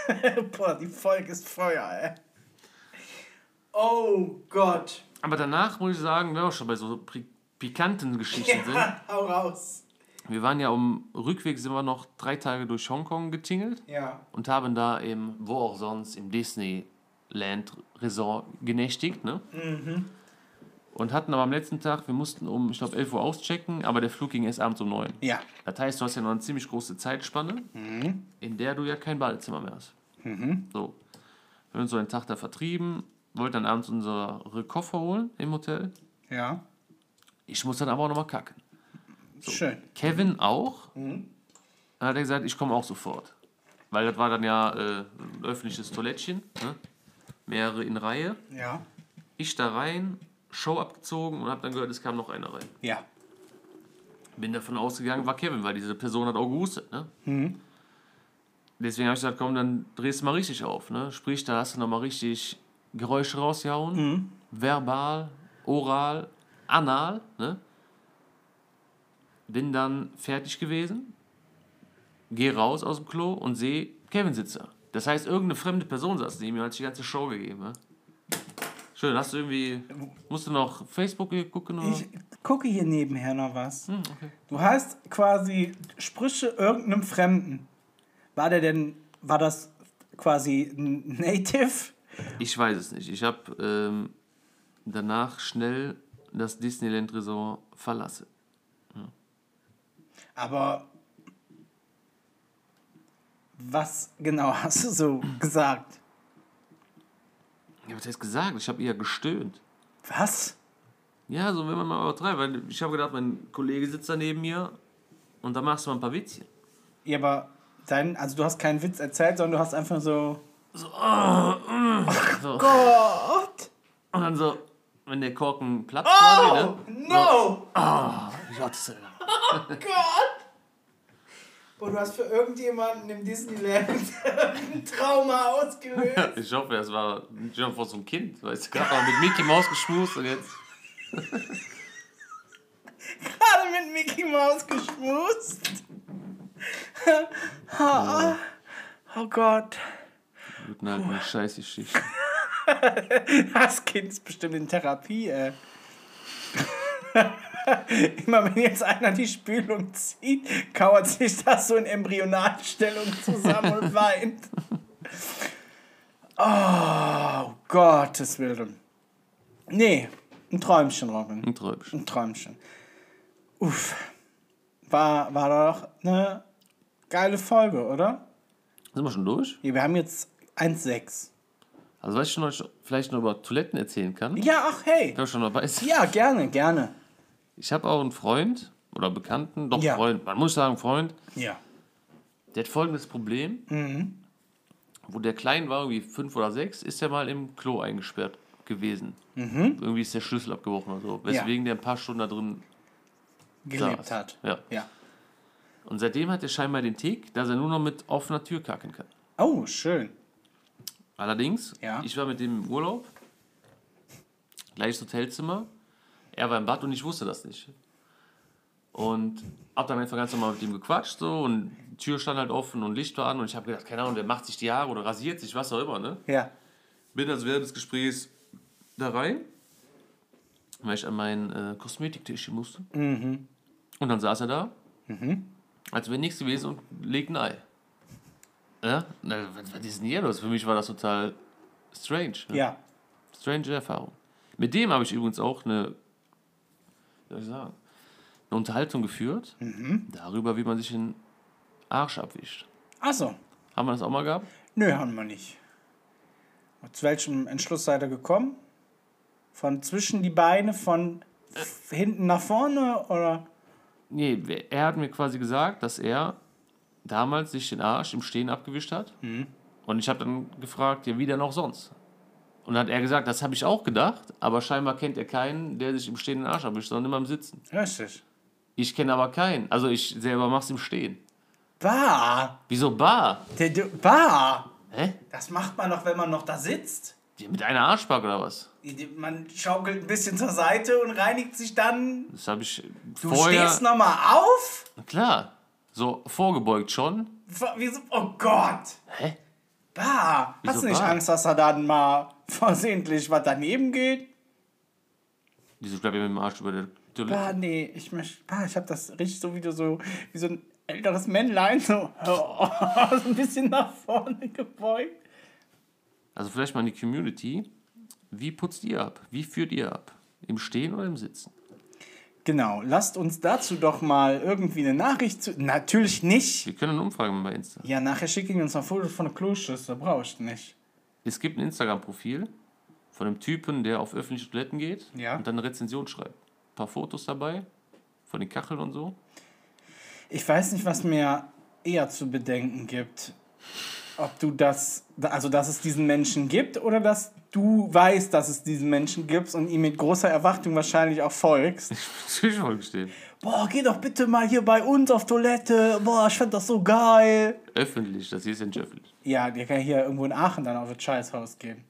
Boah, die Folge ist Feuer, ey. Oh Gott. Aber danach muss ich sagen, wenn wir schon bei so pikanten Geschichten sind. Ja, hau raus. Wir waren ja am Rückweg, sind wir noch drei Tage durch Hongkong getingelt Ja. und haben da im, wo auch sonst, im Disneyland Resort genächtigt, ne? Und hatten aber am letzten Tag, wir mussten um, ich glaube, 11 Uhr auschecken, aber der Flug ging erst abends um 9. Ja. Das heißt, du hast ja noch eine ziemlich große Zeitspanne, in der du ja kein Badezimmer mehr hast. So. Wir haben uns so einen Tag da vertrieben, wollten dann abends unsere Koffer holen im Hotel. Ja. Ich muss dann aber auch nochmal kacken. Schön. Kevin auch. Dann hat er gesagt, ich komme auch sofort. Weil das war dann ja äh, ein öffentliches Toilettchen. Ne? Mehrere in Reihe. Ja. Ich da rein, Show abgezogen und habe dann gehört, es kam noch einer rein. Ja. Bin davon ausgegangen, war Kevin, weil diese Person hat auch gehustet. Ne? Deswegen habe ich gesagt, komm, dann drehst du mal richtig auf. Ne? Sprich, da hast du nochmal richtig Geräusche rausgehauen. Verbal, oral, anal. Ne? Bin dann fertig gewesen, gehe raus aus dem Klo und sehe Kevin sitzt da. Das heißt, irgendeine fremde Person saß neben mir und hat die ganze Show gegeben. Ne? Schön, hast du irgendwie. Musst du noch Facebook gucken? Oder? Ich gucke hier nebenher noch was. Hm, okay. Du hast quasi Sprüche irgendeinem Fremden. War der denn, war das quasi ein Native? Ich weiß es nicht. Ich habe ähm, danach schnell das Disneyland Resort verlassen. Aber was genau hast du so gesagt? Ja, was heißt gesagt? Ich habe eher gestöhnt. Was? Ja, so wenn man mal übertreibt. Weil ich habe gedacht, mein Kollege sitzt da neben mir und da machst du mal ein paar Witzchen. Ja, aber dein, also du hast keinen Witz erzählt, sondern du hast einfach so. So, so. Gott! Und dann so, wenn der Korken platzt, Oh! quasi, ne? No! Jotze. Gott! Boah, du hast für irgendjemanden im Disneyland ein Trauma ausgelöst. Ich hoffe, das war schon vor so einem Kind. Weißt du, gerade mal mit Mickey Maus geschmust und jetzt. Gerade mit Mickey Mouse geschmust. oh, oh Gott. Guten Abend, eine scheiß Geschichte. Das Kind ist bestimmt in Therapie, ey. Immer wenn jetzt einer die Spülung zieht, kauert sich das so in Embryonalstellung zusammen und weint. Oh, Gottes Willen. Nee, ein Träumchen, Robin. Ein Träumchen. Ein Träumchen. Uff. War, war doch eine geile Folge, oder? Sind wir schon durch? Ja, wir haben jetzt 1,6. Also, was ich noch, vielleicht noch über Toiletten erzählen kann, Ja, ach hey. wenn wir schon dabei sind. Ja, gerne, gerne. Ich habe auch einen Freund oder Bekannten, doch Ja. Freund, man muss sagen Freund, Ja. der hat folgendes Problem. Mhm. Wo der klein war, irgendwie fünf oder sechs, ist er mal im Klo eingesperrt gewesen. Mhm. Irgendwie ist der Schlüssel abgebrochen oder so. Weswegen der ein paar Stunden da drin Gelebt saß. hat. Ja. Ja. Und seitdem hat er scheinbar den Tick, dass er nur noch mit offener Tür kacken kann. Oh, schön. Allerdings, Ja. ich war mit dem im Urlaub, gleiches Hotelzimmer, er war im Bad und ich wusste das nicht. Und hab dann einfach ganz normal mit ihm gequatscht so und die Tür stand halt offen und Licht war an und ich habe gedacht, keine Ahnung, der macht sich die Haare oder rasiert sich, was auch immer, ne? Ja. Bin also während des Gesprächs da rein, weil ich an meinen äh, Kosmetiktischchen musste. Und dann saß er da, als wäre nichts gewesen und legt ein Ei. Ja? Na, was, ist denn hier los? Für mich war das total strange. Ne? Ja. Strange Erfahrung. Mit dem habe ich übrigens auch eine, soll ich sagen, eine Unterhaltung geführt darüber, wie man sich den Arsch abwischt. Achso. Haben wir das auch mal gehabt? Nö, haben wir nicht. Zu welchem Entschluss seid ihr gekommen? Von zwischen die Beine, von f- hinten nach vorne oder? Nee, er hat mir quasi gesagt, dass er damals sich den Arsch im Stehen abgewischt hat. Und ich habe dann gefragt, ja, wie denn auch sonst? Und dann hat er gesagt, das habe ich auch gedacht, aber scheinbar kennt er keinen, der sich im Stehen den Arsch abwischt, sondern immer im Sitzen. Richtig. Ich kenne aber keinen. Also ich selber mach's im Stehen. Bah! Wieso bar? Der, der, bah! Hä? Das macht man doch, wenn man noch da sitzt. Mit einer Arschbacke oder was? Man schaukelt ein bisschen zur Seite und reinigt sich dann. Das habe ich Du vorher. stehst nochmal auf? Na Klar. So vorgebeugt schon. Wieso? Oh Gott! Hä? Bah! Wieso Hast du nicht? Angst, dass da dann mal versehentlich was daneben geht? Wieso bleibt ihr mit dem Arsch über der Toilette? Bah, nee, ich möchte. Bah, ich hab das richtig so wieder so wie so ein älteres Männlein, so, so ein bisschen nach vorne gebeugt. Also vielleicht mal in die Community. Wie putzt ihr ab? Wie führt ihr ab? Im Stehen oder im Sitzen? Genau, lasst uns dazu doch mal irgendwie eine Nachricht zu. Natürlich nicht. Wir können eine Umfrage machen bei Insta. Ja, nachher schicken uns ein Foto von der Kloschüssel, brauchst du nicht. Es gibt ein Instagram-Profil von einem Typen, der auf öffentliche Toiletten geht Ja. und dann eine Rezension schreibt. Ein paar Fotos dabei, von den Kacheln und so. Ich weiß nicht, was mir eher zu bedenken gibt. Ob du das, also dass es diesen Menschen gibt oder dass du weißt, dass es diesen Menschen gibt und ihm mit großer Erwartung wahrscheinlich auch folgst. Natürlich vorgestellt. Boah, geh doch bitte mal hier bei uns auf Toilette. Boah, ich fand das so geil. Öffentlich, das hier ist ja nicht öffentlich. Ja, der kann hier irgendwo in Aachen dann auf das Scheißhaus gehen.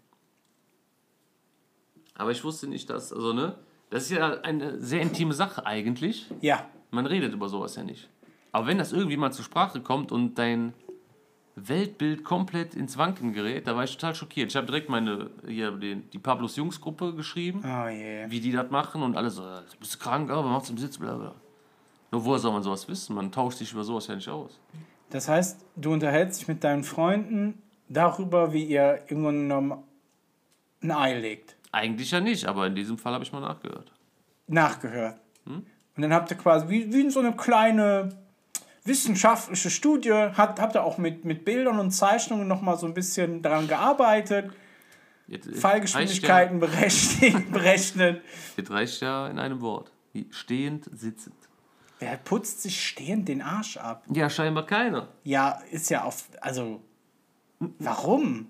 Aber ich wusste nicht, dass, also ne, das ist ja eine sehr intime Sache eigentlich. Ja, Man redet über sowas ja nicht. Aber wenn das irgendwie mal zur Sprache kommt und dein Weltbild komplett ins Wanken gerät, da war ich total schockiert. Ich habe direkt meine, hier, die, die Pablos Jungs Gruppe geschrieben, oh je. wie die das machen und alle so, bist du krank, aber macht's im Sitz, bla bla. Nur woher soll man sowas wissen? Man tauscht sich über sowas ja nicht aus. Das heißt, du unterhältst dich mit deinen Freunden darüber, wie ihr irgendwann genommen ein Ei legt. Eigentlich ja nicht, aber in diesem Fall habe ich mal nachgehört. Nachgehört. Und dann habt ihr quasi, wie, wie in so eine kleine wissenschaftliche Studie, habt, habt ihr auch mit, mit Bildern und Zeichnungen nochmal so ein bisschen daran gearbeitet, Jetzt, Fallgeschwindigkeiten berechnet. berechnet. Jetzt reicht ja in einem Wort. Stehend, sitzend. Wer putzt sich stehend den Arsch ab? Ja, scheinbar keiner. Ja, ist ja auf. Also. Warum?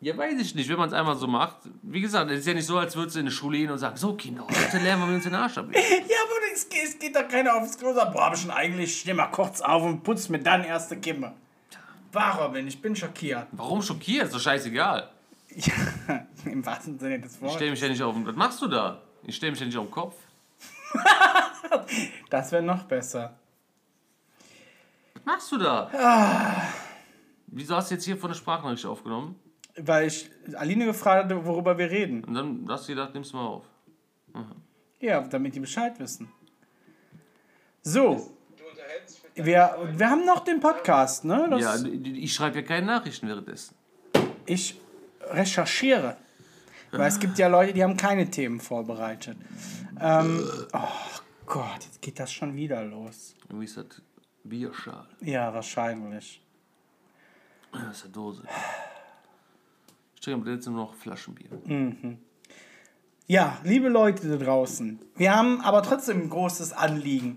Ja, weiß ich nicht, wenn man es einmal so macht. Wie gesagt, es ist ja nicht so, als würdest du in die Schule gehen und sagen, so Kinder, heute lernen wir uns den Arsch ab. Ja, aber es geht, es geht doch keiner aufs Klo und sagt, boah, hab ich schon eigentlich, ich steh mal kurz auf und putz mir dann erste Kimme. Warum? Ich bin schockiert. Warum schockiert? Ist doch scheißegal. Ja, im wahrsten Sinne des Ich Wortes. stelle mich ja nicht auf den... Was machst du da? Ich stelle mich ja nicht auf den Kopf. Das wäre noch besser. Was machst du da? Wieso hast du jetzt hier von der Sprachnachricht aufgenommen? Weil ich Aline gefragt hatte, worüber wir reden. Und dann hast du gedacht, nimm's mal auf. Ja, damit die Bescheid wissen. So. Wir, wir haben noch den Podcast, ne? Das, Ja, ich schreibe ja keine Nachrichten währenddessen. Ich recherchiere. Weil es gibt ja Leute, die haben keine Themen vorbereitet. Ähm, oh Gott, jetzt geht das schon wieder los. Wie ist das? Bierschal. Ja, wahrscheinlich. Das ist eine Dose. Ich trinke jetzt nur noch Flaschenbier. Ja, liebe Leute da draußen, wir haben aber trotzdem ein großes Anliegen.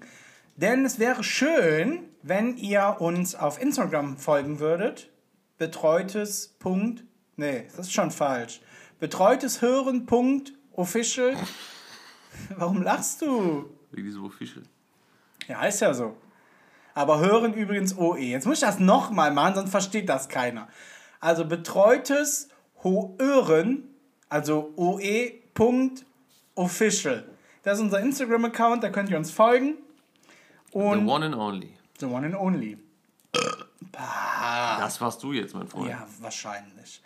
Denn es wäre schön, wenn ihr uns auf Instagram folgen würdet. Betreutes. Punkt, nee, das ist schon falsch. Betreutes Hören. Punkt, official. Warum lachst du? Wie diese Official. Ja, ist ja so. Aber hören übrigens OE. Jetzt muss ich das nochmal machen, sonst versteht das keiner. Also betreutes Hören, also OE.official. Das ist unser Instagram-Account, da könnt ihr uns folgen. The Und one and only. the one and only. Das warst du jetzt, mein Freund. Ja, wahrscheinlich.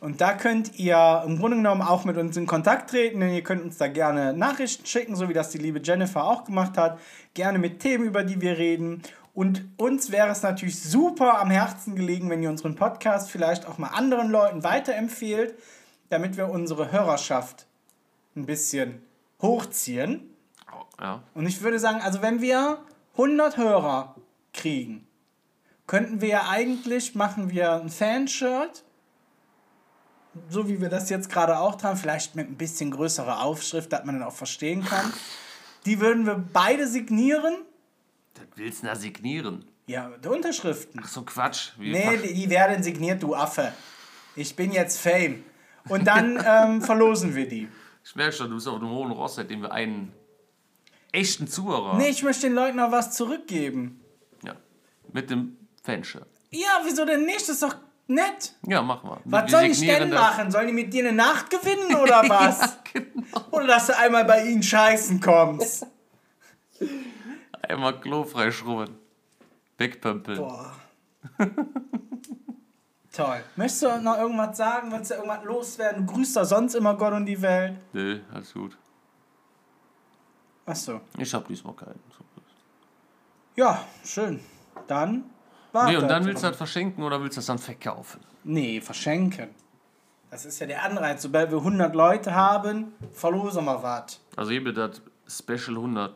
Und da könnt ihr im Grunde genommen auch mit uns in Kontakt treten, denn ihr könnt uns da gerne Nachrichten schicken, so wie das die liebe Jennifer auch gemacht hat. Gerne mit Themen, über die wir reden. Und uns wäre es natürlich super am Herzen gelegen, wenn ihr unseren Podcast vielleicht auch mal anderen Leuten weiterempfehlt, damit wir unsere Hörerschaft ein bisschen hochziehen. Ja. Und ich würde sagen, also wenn wir 100 Hörer kriegen, könnten wir ja eigentlich, machen wir ein Fanshirt, so wie wir das jetzt gerade auch tragen, vielleicht mit ein bisschen größerer Aufschrift, dass man dann auch verstehen kann. Die würden wir beide signieren. Das willst du da signieren? Ja, die Unterschriften. Ach so Quatsch. Wie Nee, die, die werden signiert, du Affe. Ich bin jetzt Fame. Und dann ähm, verlosen wir die. Ich merke schon, du bist auf dem hohen Ross, seitdem wir einen echten Zuhörer Nee, ich möchte den Leuten noch was zurückgeben. ja, mit dem Fanshirt. Ja, wieso denn nicht? Das ist doch nett. Ja, machen wir. Was wir soll ich denn das. machen? Sollen die mit dir eine Nacht gewinnen oder was? Genau. Oder dass du einmal bei ihnen scheißen kommst? Einmal Klo freischrubben. Wegpömpeln. Boah. Toll. Möchtest du noch irgendwas sagen? Willst du irgendwas loswerden? Du grüßt doch sonst immer Gott und die Welt. Nö, alles gut. Achso. Ich hab diesmal keinen. Ja, schön. Dann Nee, und dann willst du das verschenken oder willst du das dann verkaufen? Nee, verschenken. Das ist ja der Anreiz. Sobald wir 100 Leute haben, verlosen wir was. Also hier das Special 100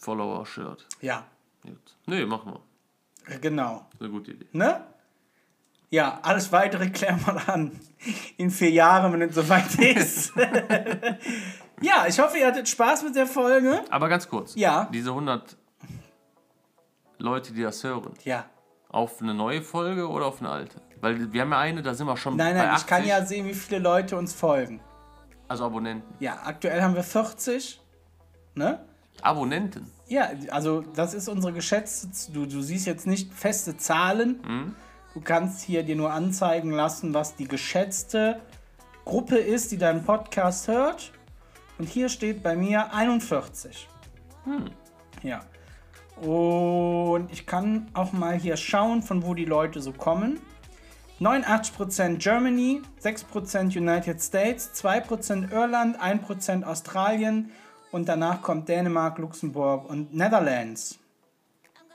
Follower Shirt. Ja, Gut. Nee, machen wir. genau. Eine gute Idee. Ne? Ja, alles weitere klären wir dann in vier Jahren, wenn es soweit ist. ja, ich hoffe, ihr hattet Spaß mit der Folge. Aber ganz kurz. Ja. Diese 100 Leute, die das hören, Ja. Auf eine neue Folge oder auf eine alte? Weil wir haben ja eine, da sind wir schon Nein, bei nein, 80. ich kann ja sehen, wie viele Leute uns folgen. Also Abonnenten. Ja, aktuell haben wir 40. Ne? Abonnenten. Ja, also das ist unsere geschätzte. Du, du siehst jetzt nicht feste Zahlen. Du kannst hier dir nur anzeigen lassen, was die geschätzte Gruppe ist, die deinen Podcast hört. Und hier steht bei mir 41. Ja. Und ich kann auch mal hier schauen, von wo die Leute so kommen. 89% Germany, 6% United States, 2% Irland, 1% Australien und danach kommt Dänemark, Luxemburg und Netherlands.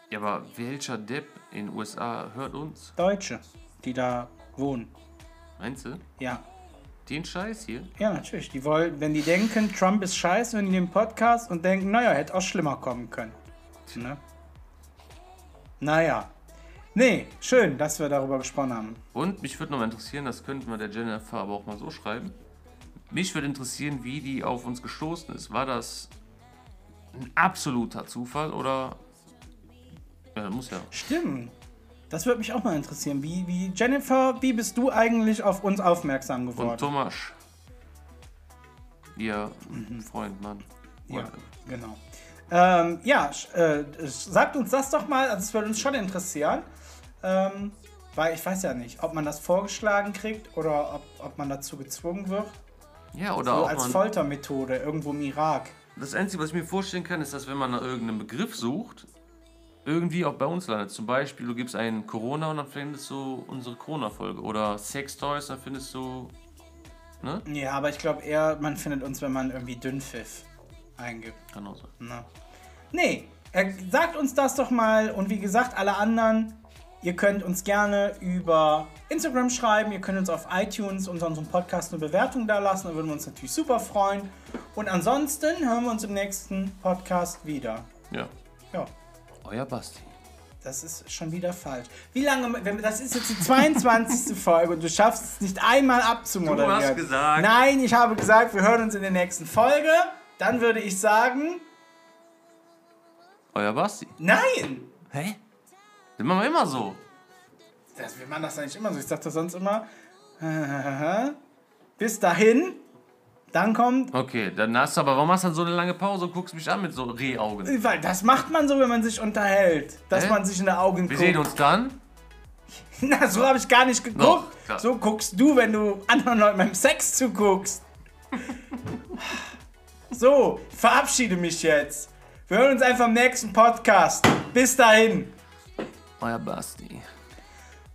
Ja, aber welcher Depp in den USA hört uns? Deutsche, die da wohnen. Meinst du? Ja. Den Scheiß hier? Ja, natürlich. Die wollen, wenn die denken, Trump ist scheiße, wenn die den Podcast und denken, naja, hätte auch schlimmer kommen können. Ne? Naja. Nee, schön, dass wir darüber gesprochen haben. Und mich würde noch mal interessieren, das könnten wir der Jennifer aber auch mal so schreiben. Mich würde interessieren, wie die auf uns gestoßen ist. War das ein absoluter Zufall oder. Ja, muss ja. Stimmt. Das würde mich auch mal interessieren. Wie, wie Jennifer, wie bist du eigentlich auf uns aufmerksam Und geworden? Thomas. Ihr Freund, Mann. Ja, genau. Ähm, ja, äh, sagt uns das doch mal, also es würde uns schon interessieren. Ähm, weil ich weiß ja nicht, ob man das vorgeschlagen kriegt oder ob, ob man dazu gezwungen wird. Ja, oder So auch als Foltermethode irgendwo im Irak. Das Einzige, was ich mir vorstellen kann, ist, dass wenn man nach irgendeinem Begriff sucht, irgendwie auch bei uns landet. Zum Beispiel, du gibst einen Corona und dann findest du unsere Corona-Folge. Oder Sex-Toys, dann findest du. Ne? Ja, aber ich glaube eher, man findet uns, wenn man irgendwie Dünnpfiff eingibt. Auch sein. Ne? Nee, Äh, sagt uns das doch mal und wie gesagt, alle anderen, ihr könnt uns gerne über Instagram schreiben, ihr könnt uns auf iTunes unter unserem Podcast eine Bewertung da lassen, da würden wir uns natürlich super freuen. Und ansonsten hören wir uns im nächsten Podcast wieder. Ja. Ja. Euer Basti. Das ist schon wieder falsch. Wie lange, wenn, das ist jetzt die 22. Folge und du schaffst es nicht einmal abzumoderieren. Du hast gesagt. Nein, ich habe gesagt, wir hören uns in der nächsten Folge. Dann würde ich sagen, Euer Basti. nein. Hä? Das machen wir immer so. Das, wir machen das eigentlich immer so. Ich sag das sonst immer. Bis dahin. Dann kommt. Okay, dann hast du aber, warum hast du dann so eine lange Pause und guckst mich an mit so Rehaugen? Weil das macht man so, wenn man sich unterhält. Dass Hä? man sich in die Augen Wir guckt. sehen uns dann. Na, so habe ich gar nicht geguckt. Klar. so guckst du, wenn du anderen Leuten beim Sex zuguckst. so, ich verabschiede mich jetzt. Wir hören uns einfach im nächsten Podcast. Bis dahin. Euer Basti.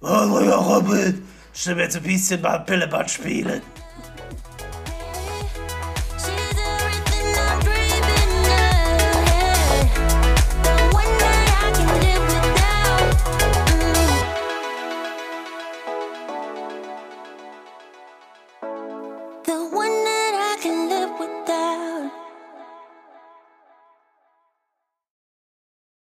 Oh, ja, Robin, ich will jetzt ein bisschen mal Pillebad spielen.